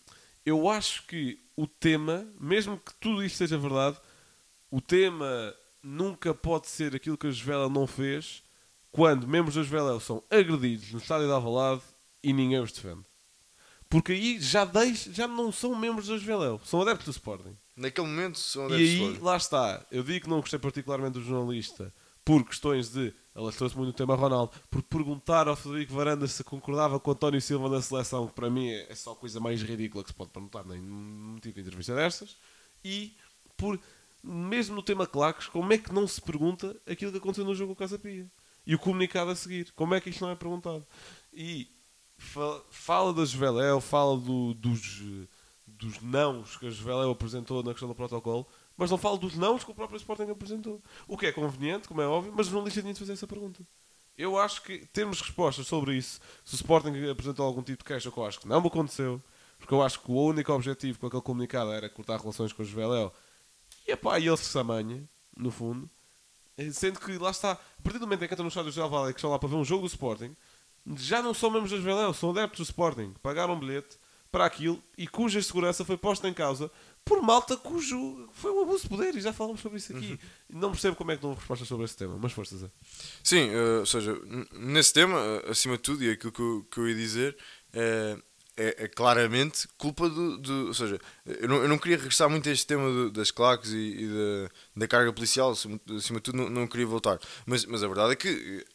eu acho que o tema, mesmo que tudo isto seja verdade, o tema nunca pode ser aquilo que a Jovelha não fez quando membros da Jovelha são agredidos no estádio de Alvalade e ninguém os defende. Porque aí já, deixa, já não são membros da Jovelha, são adeptos do Sporting. Naquele momento são E adeptos aí, de Sporting. lá está. Eu digo que não gostei particularmente do jornalista por questões de. Ela trouxe muito o tema Ronaldo, por perguntar ao Frederico Varandas se concordava com António Silva na seleção, que para mim é é só a coisa mais ridícula que se pode perguntar nem num tipo de entrevista destas. E por, mesmo no tema Claques, como é que não se pergunta aquilo que aconteceu no jogo com o Casa Pia? E o comunicado a seguir. Como é que isto não é perguntado? E fala da Juveléu, fala do- dos, dos nãos que a Juveléu apresentou na questão do protocolo, mas não fala dos nãos que o próprio Sporting apresentou. O que é conveniente, como é óbvio, mas o jornalista de fazer essa pergunta. Eu acho que temos respostas sobre isso. Se o Sporting apresentou algum tipo de queixa, que eu acho que não aconteceu, porque eu acho que o único objetivo com aquele comunicado era cortar relações com a Juveléu, e epá, e ele se amanha, no fundo, Eh, Sendo que lá está, a partir do momento em que entram no estádio de Alvalade que estão lá para ver um jogo do Sporting, já não são membros das Veléu, são adeptos do Sporting. Pagaram um bilhete para aquilo e cuja segurança foi posta em causa por malta cujo foi um abuso de poder e já falamos sobre isso aqui. Não percebo como é que não houve resposta sobre esse tema, mas forças é. Sim, eh, ou seja, nesse tema, eh, acima de tudo, e aquilo que eu, que eu ia dizer, eh, é, é claramente culpa do, do- Ou seja, eu não, eu não queria regressar muito a este tema do- das claques e, e da, da carga policial, acima, de tudo, não, não queria voltar. Mas, mas a verdade é que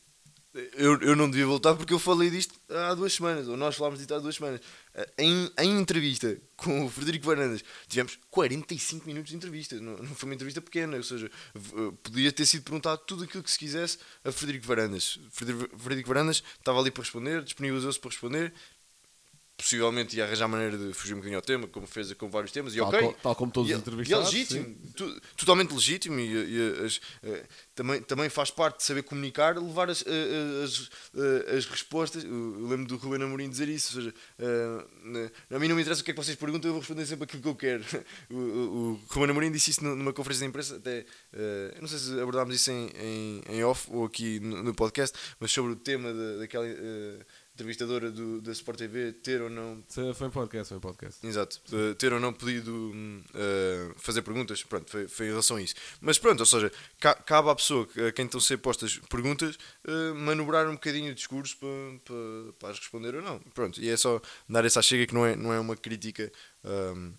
eu, eu não devia voltar porque eu falei disto há duas semanas, ou nós falámos disto há duas semanas. Eh, Em, em entrevista com o Frederico Varandas, tivemos 45 minutos de entrevista, não, não foi uma entrevista pequena, ou seja, eh, podia ter sido perguntado tudo aquilo que se quisesse a Frederico Varandas. Frederico Varandas estava ali para responder, disponibilizou-se para responder, possivelmente ia arranjar maneira de fugir um bocadinho ao tema, como fez com vários temas, e Tal, ok. co- tal como todos E os entrevistados. E é legítimo, tu- totalmente legítimo e, e as- eh, também, também faz parte de saber comunicar, levar as, eh, as, eh, as respostas. Eu lembro do Ruben Amorim dizer isso, ou seja, né, a mim não me interessa o que é que vocês perguntam, eu vou responder sempre aquilo que eu quero. O, o, o Ruben Amorim disse isso numa conferência de imprensa, até, eu não sei se abordámos isso em, em, em off ou aqui no, no podcast, mas sobre o tema da, daquela entrevistadora do, da Sport TV ter ou não Foi em podcast, foi em podcast. Exato, uh, ter ou não podido hum, uh, fazer perguntas, pronto, foi, foi em relação a isso. Mas pronto, ou seja, ca- cabe à pessoa a quem estão a ser postas perguntas uh, manobrar um bocadinho o discurso para, para, para as responder ou não. Pronto, e é só dar essa chega que não é, não é uma crítica um,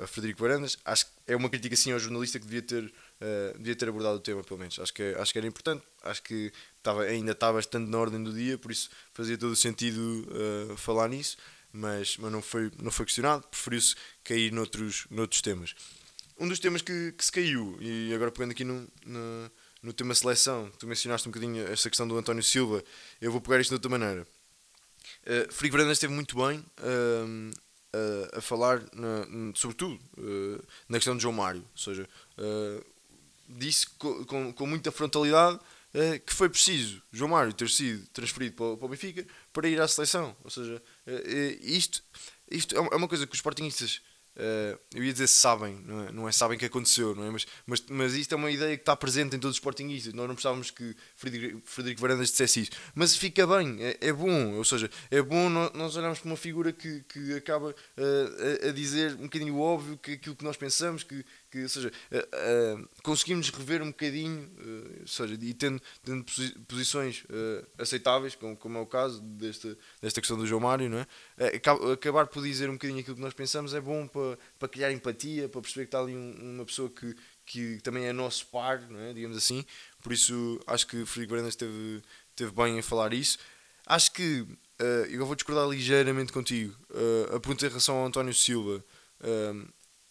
a- a Frederico Varandas, acho que é uma crítica sim ao jornalista que devia ter, uh, devia ter abordado o tema, pelo menos. Acho que, é- acho que era importante, acho que estava, ainda está bastante na ordem do dia, por isso fazia todo o sentido uh, falar nisso mas, mas não, foi, não foi questionado, preferiu-se cair noutros, noutros temas. Um dos temas que, que se caiu, e agora pegando aqui no, no, no tema seleção, tu mencionaste um bocadinho esta questão do António Silva, eu vou pegar isto de outra maneira. Uh, Frederico Varandas esteve muito bem um, a, a falar, na, sobretudo, uh, na questão de João Mário, ou seja, uh, disse co- com, com muita frontalidade eh, que foi preciso João Mário ter sido transferido para, para o Benfica para ir à seleção. Ou seja, eh, isto, isto é uma- é uma coisa que os sportingistas, eu ia dizer sabem, não é, não é sabem que aconteceu, não é? Mas, mas, mas isto é uma ideia que está presente em todos os sportingistas. Nós não precisávamos que Frederico, Varandas dissesse isso. Mas fica bem, é, é bom. Ou seja, é bom nó- nós olharmos para uma figura que, que acaba eh, a, a dizer um bocadinho óbvio, que aquilo que nós pensamos, que, que ou seja, eh, eh, conseguimos rever um bocadinho, ou seja, e tendo, tendo posi- posições aceitáveis, como, como é o caso desta, desta questão do João Mário, não é? Acaba- acabar por dizer um bocadinho aquilo que nós pensamos é bom para, para criar empatia, para perceber que está ali um- uma pessoa que, que também é nosso par, é? digamos assim. Por isso acho que Frederico Varandas esteve, esteve bem em falar isso. Acho que eh, eu vou discordar ligeiramente contigo. Eh, a pergunta em relação ao António Silva. eh,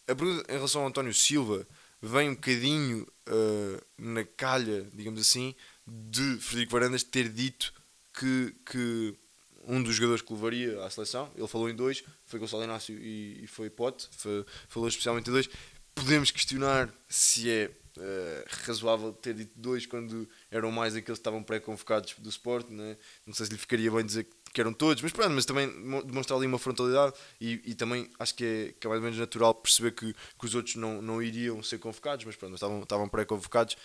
a pergunta em relação ao António Silva vem um bocadinho eh, na calha, digamos assim, de Frederico Varandas ter dito que, que um dos jogadores que levaria à seleção, ele falou em dois, foi Gonçalo Inácio e, e foi Pote, foi- falou especialmente em dois. Podemos questionar se é eh, razoável ter dito dois quando eram mais aqueles que estavam pré-convocados do Sport, né? não sei se lhe ficaria bem dizer que eram todos, mas pronto, mas também mo- demonstrar ali uma frontalidade e, e também acho que é, que é mais ou menos natural perceber que, que os outros não, não iriam ser convocados, mas pronto, mas estavam, estavam pré-convocados.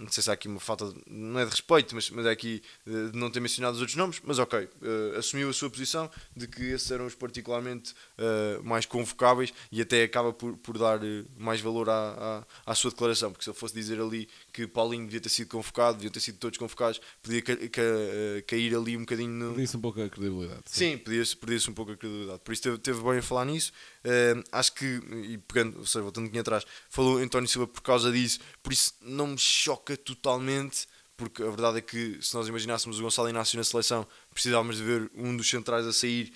Não sei se há aqui uma falta, de- não é de respeito, mas, mas é aqui de não ter mencionado os outros nomes, mas ok, eh, assumiu a sua posição de que esses eram os particularmente eh, mais convocáveis e até acaba por, por dar eh, mais valor à, à, à sua declaração, porque se ele fosse dizer ali que Paulinho devia ter sido convocado, deviam ter sido todos convocados, podia ca- ca- eh, cair ali um bocadinho no, Disse um pouco a credibilidade. Sim, perdia-se perdia um pouco a credibilidade. Por isso teve, teve bem a falar nisso. Eh, acho que, e pegando, ou seja, voltando aqui atrás, falou António Silva por causa disso, por isso não me choca totalmente, porque a verdade é que se nós imaginássemos o Gonçalo Inácio na seleção, precisávamos de ver um dos centrais a sair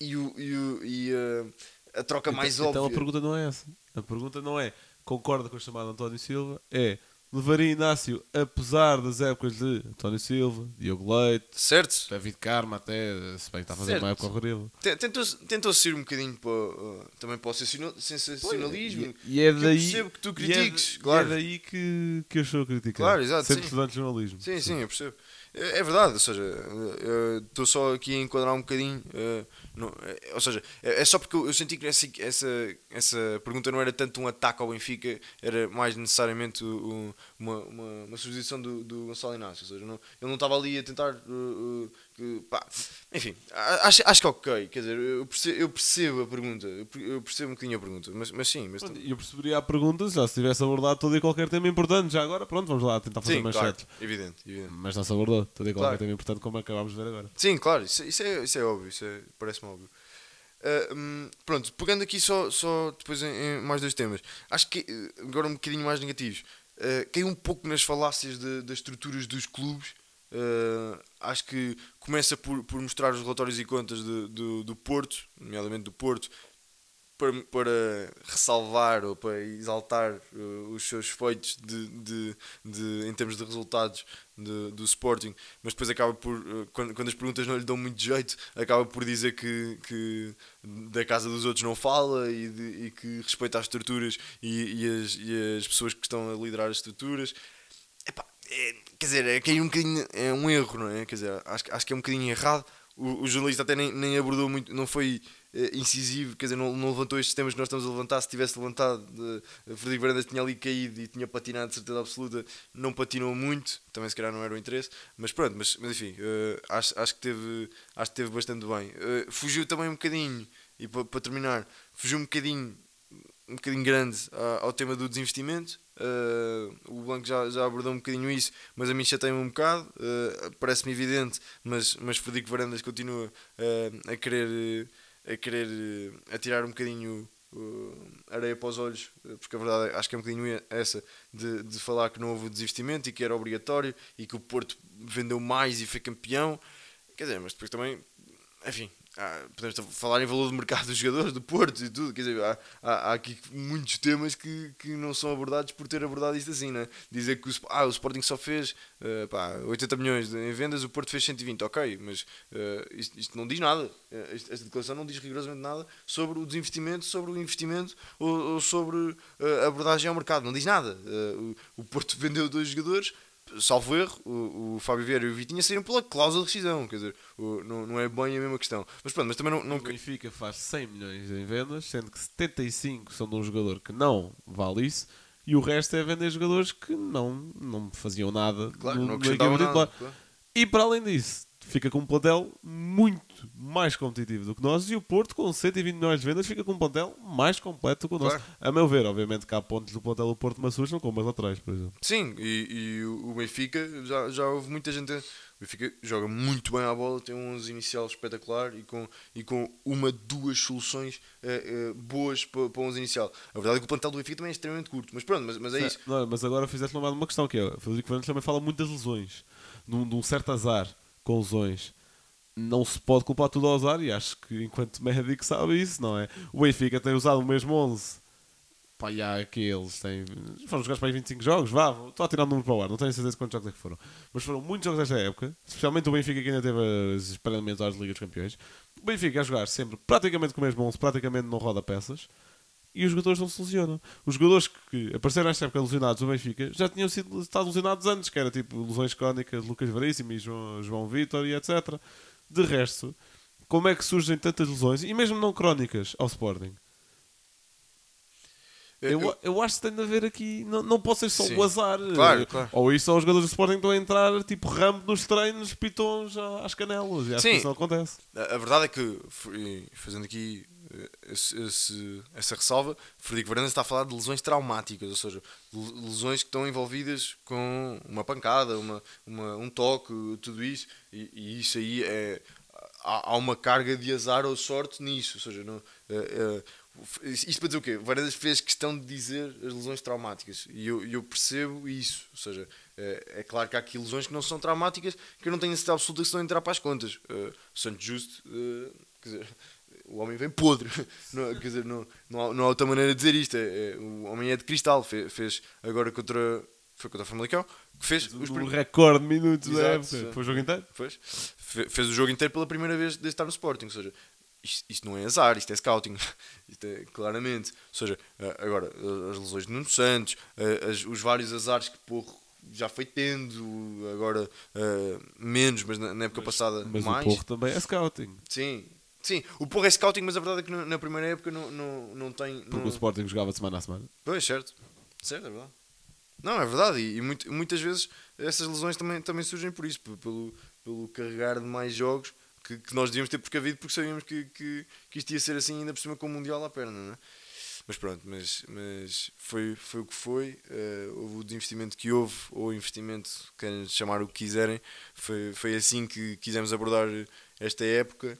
e, o, e, o, e eh, a troca mais então, Então a óbvia. pergunta não é essa. A pergunta não é concorda com a chamada António Silva, é levaria Inácio, apesar das épocas de António Silva, Diogo Leite, Certo? David Karma até, se bem que está a fazer Certo. uma época horrível. Te- Tentou-se tentou ir um bocadinho para, uh, também para o sensacional- sensacionalismo. E, e é eu daí, percebo que tu e é critiques, e claro. é daí que, que eu estou a criticar. Claro, exato, Sempre sim. estudante de jornalismo. Sim, sim, eu percebo. É é verdade, ou seja, eh, estou só aqui a enquadrar um bocadinho. eh, não- eh, ou seja, é é só porque eu senti que essa, essa, essa pergunta não era tanto um ataque ao Benfica, era mais necessariamente uma, uma, uma do, do Gonçalo Inácio. Ou seja, não, ele não estava ali a tentar. Pá, enfim, acho, acho que é ok. Quer dizer, eu percebo, eu percebo a pergunta, eu per- eu percebo um bocadinho a pergunta, mas, mas sim. Mas, Eu perceberia a pergunta já se tivesse abordado todo e qualquer tema importante. Já agora, pronto, vamos lá tentar fazer sim, mais claro, certo. evidente, evidente. Mas não se abordou todo e qualquer Claro. tema importante, como acabámos de ver agora. Sim, claro, isso, isso é, isso é óbvio, isso é- parece-me óbvio. Ah, hum, pronto, pegando aqui só, só depois em, em mais dois temas, acho que eh, agora um bocadinho mais negativos, uh, caiu um pouco nas falácias de- das estruturas dos clubes. Ah, acho que começa por, por mostrar os relatórios e contas de- do, do Porto, nomeadamente do Porto, para, para ressalvar ou para exaltar uh, os seus feitos de, de, de- em termos de resultados de- do Sporting, mas depois acaba por, uh, quando, quando as perguntas não lhe dão muito jeito, acaba por dizer que, que da casa dos outros não fala e, de- e que respeita as estruturas e, e as, e as pessoas que estão a liderar as estruturas. Epá, é, quer dizer, é cair um bocadinho, é um erro, não é? Quer dizer, acho, acho que é um bocadinho errado. O, o jornalista até nem, nem abordou muito, não foi eh, incisivo, quer dizer, não, não levantou estes temas que nós estamos a levantar. Se tivesse levantado, eh, Frederico Varandas tinha ali caído e tinha patinado de certeza absoluta, não patinou muito, também se calhar não era o interesse, mas pronto, mas, mas enfim, eh, acho, acho, que teve, acho que teve bastante bem. Eh, fugiu também um bocadinho, e para terminar, fugiu um bocadinho um bocadinho grande a- ao tema do desinvestimento. Uh, o Blanco já, já abordou um bocadinho isso, mas a mim chateia-me um bocado. Uh, Parece-me evidente, mas, mas Frederico Varandas continua uh, a querer, a querer uh, atirar um bocadinho areia para os olhos, porque a verdade é- acho que é um bocadinho essa de, de falar que não houve desistimento e que era obrigatório e que o Porto vendeu mais e foi campeão. Quer dizer, mas depois também, enfim, há- podemos falar em valor de mercado dos jogadores, do Porto e tudo. Quer dizer, há, há, há aqui muitos temas que, que não são abordados por ter abordado isto assim, né? Dizer que o, ah, o Sporting só fez eh, pá, 80 milhões em vendas, o Porto fez 120, ok, mas eh, isto, isto não diz nada. Eh, esta declaração não diz rigorosamente nada sobre o desinvestimento, sobre o investimento ou, ou sobre a abordagem ao mercado. Não diz nada. Eh, o, o Porto vendeu dois jogadores salvo erro, o, o Fábio Vieira e o Vitinha saíram pela cláusula de rescisão, quer dizer, o- não, não é bem a mesma questão. Mas pronto, mas também não. não... O Benfica faz 100 milhões em vendas, sendo que 75 são de um jogador que não vale isso, e o resto é vender jogadores que não, não faziam nada Claro, no, não acrescentavam nada. claro. E para além disso, fica com um plantel muito mais competitivo do que nós, e o Porto, com 120 milhões de vendas, fica com um plantel mais completo do que o nosso. Claro. A meu ver, obviamente que há pontos do plantel do Porto Massuas, não como as laterais, por exemplo. Sim, e, e o Benfica já, já houve muita gente. O Benfica joga muito bem à bola, tem um 11 inicial espetacular e com, e com uma, duas soluções eh, eh, boas para, para o 11 inicial. A verdade é que o plantel do Benfica também é extremamente curto, mas pronto, mas, mas é isso. Não, mas agora fizeste lembrar de uma questão que é: o Frederico Fernandes também fala muito das lesões, de um certo azar com lesões. Não se pode culpar tudo ao azar, e acho que enquanto médico sabe isso, não é? O Benfica tem usado o mesmo 11. Pá, e há aqueles, têm, foram jogar para aí 25 jogos, vá, estou a tirar o número para o ar, não tenho certeza de quantos jogos é que foram. Mas foram muitos jogos desta época, especialmente o Benfica que ainda teve as preliminares às Ligas dos Campeões. O Benfica a jogar sempre praticamente com o mesmo 11, praticamente não roda peças e os jogadores não se lesionam. Os jogadores que apareceram nesta época lesionados no Benfica já tinham sido estado lesionados antes, que era tipo lesões crónicas de Lucas Veríssimo e João, João Vitor e etc. De resto, como é que surgem tantas lesões, e mesmo não crónicas, ao Sporting? Eu- Eu, acho que tem de haver aqui. Não, não pode ser só Sim. o azar. Claro, claro. Ou isso, ou os jogadores do Sporting estão a entrar tipo ramo nos treinos, pitons às canelas. E acho Sim. que isso não acontece. A, a verdade é que, fazendo aqui esse- esse- essa ressalva, Frederico Varandas está a falar de lesões traumáticas, ou seja, le- lesões que estão envolvidas com uma pancada, uma, uma- um toque, tudo isso, e, e isso aí é. Há, há uma carga de azar ou sorte nisso, ou seja, não, eh, eh, isto para dizer o quê? Varandas fez questão de dizer as lesões traumáticas e eu, eu percebo isso, ou seja, é, é claro que há aqui lesões que não são traumáticas que eu não tenho certeza absoluta que estão a entrar para as contas. Santos Justo, quer dizer, o homem vem podre, não, quer dizer, não, não, há, não há outra maneira de dizer isto. É, é, o homem é de cristal, fez, fez agora contra, foi contra o Famalicão, que fez os O prim- recorde de minutos da Exato, época. exato. Foi o jogo inteiro? Fez, Fe- fez o jogo inteiro pela primeira vez desde estar no Sporting. Ou seja, isto, isto não é azar, isto é scouting. Isto é claramente. Ou seja, agora, as lesões de Nuno Santos, as- os vários azares que Porro já foi tendo, agora eh, menos, mas na, na época passada Mas mais. o Porro também é scouting. Sim, sim. O Porro é scouting, mas a verdade é que no- na primeira época não, não, não tem. Porque não- o Sporting jogava de semana a semana. Pois, certo. Certo, é verdade. Não, é verdade. E, e muito- muitas vezes essas lesões também, também surgem por isso, pelo, pelo carregar de mais jogos que, que nós devíamos ter precavido porque sabíamos que, que, que isto ia ser assim ainda por cima com o Mundial à perna, não é? Mas pronto, mas, mas foi, foi o que foi. eh, houve o desinvestimento que houve, ou investimento, querem chamar o que quiserem. Foi, foi assim que quisemos abordar esta época.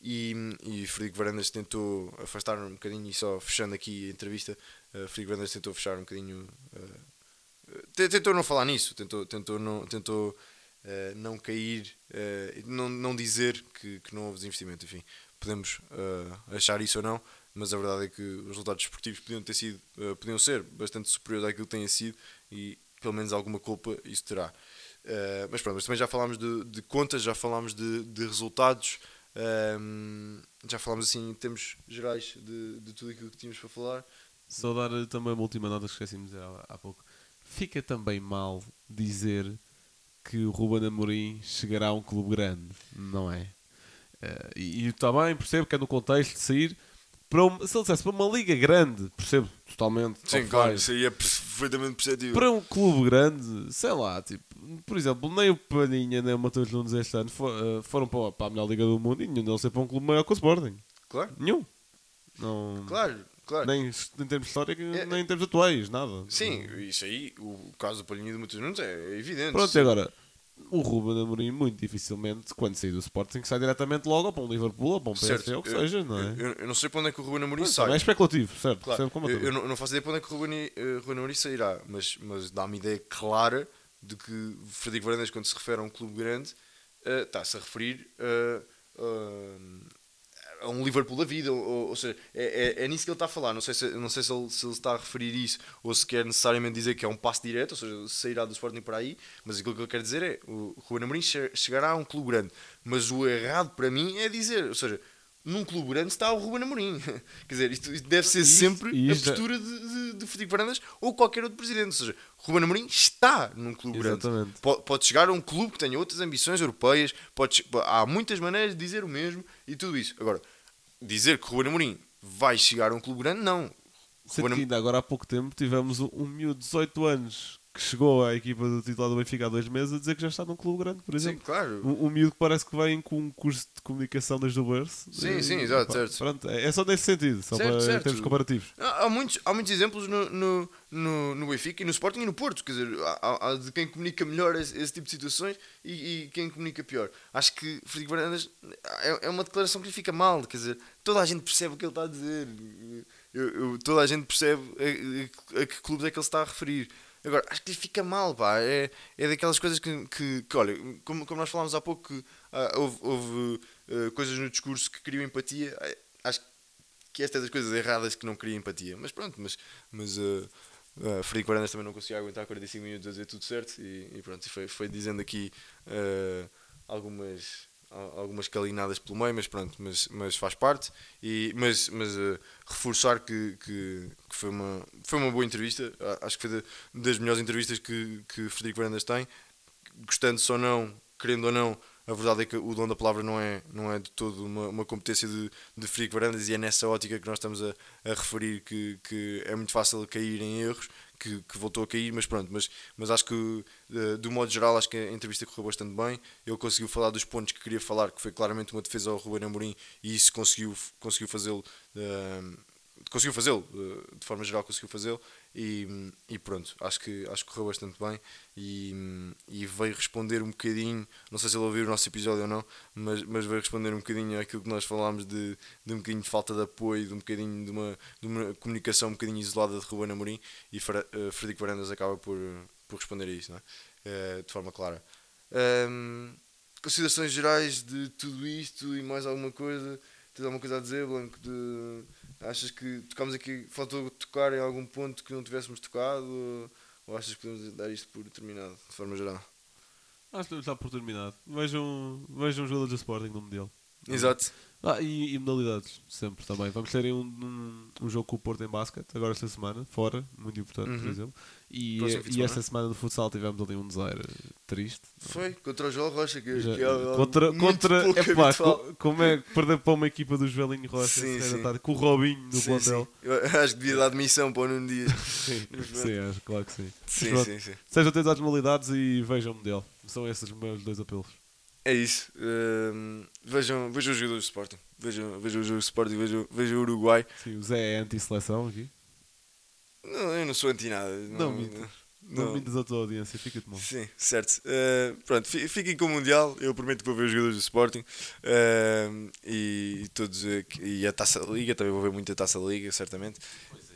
E, e Frederico Varandas tentou afastar um bocadinho, e só fechando aqui a entrevista, uh, Frederico Varandas tentou fechar um bocadinho. uh, te- tentou não falar nisso, tentou, tentou, não, tentou uh, não cair, não, não dizer que, que não houve desinvestimento. Enfim, podemos achar isso ou não, mas a verdade é que os resultados esportivos podiam, ter sido, podiam ser bastante superiores àquilo que tenha sido e pelo menos alguma culpa isso terá. Mas pronto, mas também já falámos de, de contas, já falámos de, de resultados. Um, já falámos assim em termos gerais de, de tudo aquilo que tínhamos para falar. Só dar também uma última nota que esqueci de dizer há, há pouco. Fica também mal dizer que o Ruben Amorim chegará a um clube grande, não é? Eh, e, e também percebo que é no contexto de sair para um, se ele dissesse para uma liga grande, percebo totalmente. Sim, claro, isso aí é perfeitamente perceptível. Para um clube grande, sei lá, tipo, por exemplo, nem o Palhinha nem o Matheus Nunes este ano fo- eh, foram para, para a melhor liga do mundo e nenhum deles foi para um clube maior que o Sporting. Claro, Nenhum. Não, claro, claro. Nem em termos históricos, É- nem em termos atuais, nada. Sim, isso aí, o caso do Palhinha e do Matheus Nunes é evidente. Pronto, e agora, o Ruben Amorim muito dificilmente, quando sair do Sporting, sai diretamente logo para um Liverpool ou para um PSG ou o que seja, não é? Eu, eu não sei para onde é que o Ruben Amorim Pronto, sai. é especulativo, certo? Claro, eu, eu não, eu não faço ideia para onde é que o Ruben, uh, Ruben Amorim sairá, mas, mas dá-me ideia clara de que Frederico Varandas, quando se refere a um clube grande, uh, está-se a referir uh, uh, a um Liverpool da vida, ou, ou- seja, é, é, é nisso que ele está a falar. Não sei, se, não sei se, ele, se ele está a referir isso ou se quer necessariamente dizer que é um passo direto, ou seja, sairá do Sporting para aí, mas aquilo que ele quer dizer é o Ruben Amorim che- chegará a um clube grande. Mas o errado para mim é dizer, ou seja, num clube grande está o Ruben Amorim. Quer dizer, isto, isto deve ser Isto- sempre a isto é- postura de, de, de Frederico Varandas ou qualquer outro presidente. Ou seja, Ruben Amorim está num clube grande. Exatamente. Po- Pode chegar a um clube que tenha outras ambições europeias, pode, há muitas maneiras de dizer o mesmo e tudo isso. Agora, dizer que Ruben Amorim vai chegar a um clube grande, não. Sendo Ruben ainda agora há pouco tempo tivemos um, um miúdo de 18 anos que chegou à equipa do titular do Benfica há dois meses a dizer que já está num clube grande, por Sim, exemplo. claro. Um, um miúdo que parece que vem com um curso de comunicação desde o berço. Sim, E, sim, exato, certo. Pronto, é é só nesse sentido, só Certo, para, certo. termos comparativos. Há, muitos, há muitos exemplos no, no, no, no Benfica e no Sporting e no Porto, quer dizer, há, há- de quem comunica melhor esse, esse tipo de situações e, e quem comunica pior. Acho que Frederico Varandas é, é uma declaração que lhe fica mal, quer dizer, toda a gente percebe o que ele está a dizer, Eu- eu- toda a gente percebe a, a- a que clubes é que ele se está a referir. Agora, acho que lhe fica mal, pá, é, é daquelas coisas que, que, que, olha, como, como nós falámos há pouco, que ah, houve, houve ah, coisas no discurso que criam empatia, ah, acho que esta é das coisas erradas que não cria empatia. Mas pronto, mas, mas uh, uh, Frederico também não conseguia aguentar 45 minutos a dizer tudo certo e, e pronto, foi, foi dizendo aqui uh, algumas, al- algumas calinadas pelo meio, mas pronto, mas, mas faz parte. E, mas mas uh, reforçar que, que, que foi, uma, foi uma boa entrevista, acho que foi da- das melhores entrevistas que, que Frederico Varandas tem, gostando-se ou não, querendo ou não, a verdade é que o dom da palavra não é, não é de todo uma, uma competência de, de Frederico Varandas e é nessa ótica que nós estamos a, a referir que, que é muito fácil cair em erros, que, que voltou a cair, mas pronto, mas, mas acho que de um modo geral acho que a entrevista correu bastante bem, ele conseguiu falar dos pontos que queria falar, que foi claramente uma defesa ao Ruben Amorim e isso conseguiu, conseguiu fazê-lo uh, conseguiu fazê-lo, uh, de forma geral conseguiu fazê-lo e, e pronto, acho que, acho que correu bastante bem e, e veio responder um bocadinho, não sei se ele ouviu o nosso episódio ou não, mas, mas veio responder um bocadinho àquilo que nós falámos de, de um bocadinho de falta de apoio, de um bocadinho de uma, de uma comunicação um bocadinho isolada de Ruben Amorim e uh, Frederico Varandas acaba por, por responder a isso, não é? Uh, de forma clara. Um, considerações gerais de tudo isto e mais alguma coisa? Tens alguma coisa a dizer, Blanco? De Achas que tocámos aqui, faltou tocar em algum ponto que não tivéssemos tocado? Ou, ou achas que podemos dar isto por terminado, de forma geral? Acho que dar por terminado. Vejam, vejam os jogadores do Sporting no Mundial. Exato. Ah, e, e, modalidades, sempre também. Vamos ter um, um, um, jogo com o Porto em basquete, agora esta semana, fora, muito importante, uhum. por exemplo. E, e esta semana no futsal tivemos ali um desaire triste. Foi, contra o João Rocha, que, Já, que é contra, contra epá, co, como é perder para uma equipa do Joelinho Rocha, sim, sim. Tarde, com o Robinho no sim, plantel. acho que devia dar admissão para o Nuno Dias. sim, sim, acho, claro que sim. Sim, sim, sim. Sejam atentos às modalidades e vejam o modelo. São esses os meus dois apelos. É isso. Uh, vejam, vejam os jogadores do Sporting. Vejam, vejam os jogadores do Sporting. Vejam, vejam o Uruguai. Sim, o Zé é anti-seleção aqui. Não, eu não sou anti nada. Não, não, não, não mintas a tua audiência, fica-te mal. Sim, certo. Uh, pronto, fiquem com o Mundial. Eu prometo que vou ver os jogadores do Sporting. Uh, e, e, todos. E a taça da Liga, também vou ver muito a taça da Liga, certamente. Pois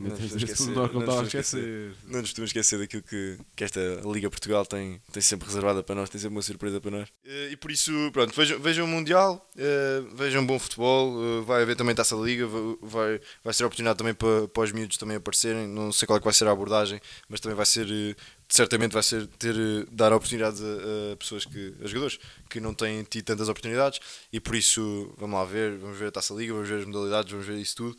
não tens esquecer, não, não, não, esquecer. não nos podemos esquecer daquilo que, que esta Liga Portugal tem, tem sempre reservada para nós, tem sempre uma surpresa para nós. Eh, e por isso, pronto, vejam, vejam o Mundial, uh, vejam bom futebol, uh, vai haver também taça da Liga, vai, vai ser a oportunidade também para, para os miúdos também aparecerem. Não sei qual é que vai ser a abordagem, mas também vai ser. Certamente vai ser ter dar oportunidades a, a, pessoas que a jogadores que não têm tido tantas oportunidades e por isso vamos lá ver vamos ver a Taça Liga vamos ver as modalidades vamos ver isso tudo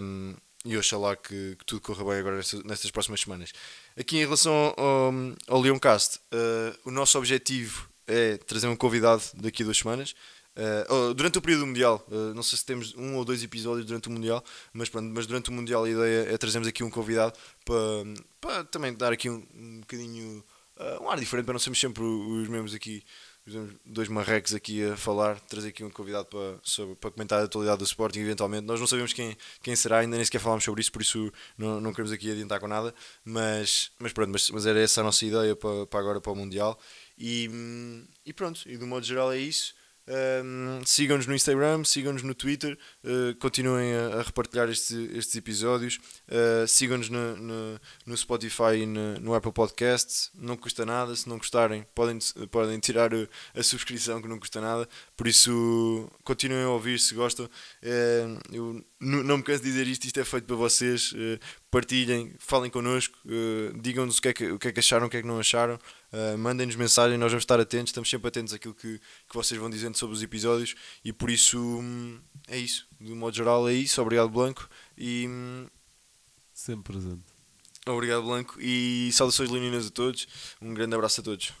um, e oxalá que, que tudo corra bem agora nestas, nestas, próximas semanas. Aqui em relação ao, ao Leoncast, uh, o nosso objetivo é trazer um convidado daqui a duas semanas. Uh, durante o período mundial, uh, não sei se temos um ou dois episódios durante o mundial, mas, pronto, mas durante o mundial a ideia é trazermos aqui um convidado para, para também dar aqui um, um bocadinho uh, um ar diferente, para não sermos sempre os mesmos aqui dois marrecos aqui a falar, trazer aqui um convidado para, sobre, para comentar a atualidade do Sporting, eventualmente. Nós não sabemos quem, quem será, ainda nem sequer falámos sobre isso, por isso não, não queremos aqui adiantar com nada, mas, mas pronto, mas, mas era essa a nossa ideia para, para agora para o Mundial. E, e pronto, e do modo geral é isso. Um, sigam-nos no Instagram, sigam-nos no Twitter, uh, continuem a, a repartilhar estes, estes episódios, uh, sigam-nos no, no, no, Spotify e no, no, Apple Podcasts, não custa nada, se não gostarem podem, podem tirar a, a subscrição que não custa nada, por isso continuem a ouvir se gostam. Uh, eu não me canso de dizer isto, isto é feito para vocês, partilhem, falem connosco, digam-nos o, que é que, o que é que acharam, o que é que não acharam. Uh, mandem-nos mensagem, nós vamos estar atentos, estamos sempre atentos àquilo que, que vocês vão dizendo sobre os episódios e por isso hum, é isso. De um modo geral é isso. Obrigado Blanco e hum, sempre presente. Obrigado Blanco e saudações leoninas a todos. Um grande abraço a todos.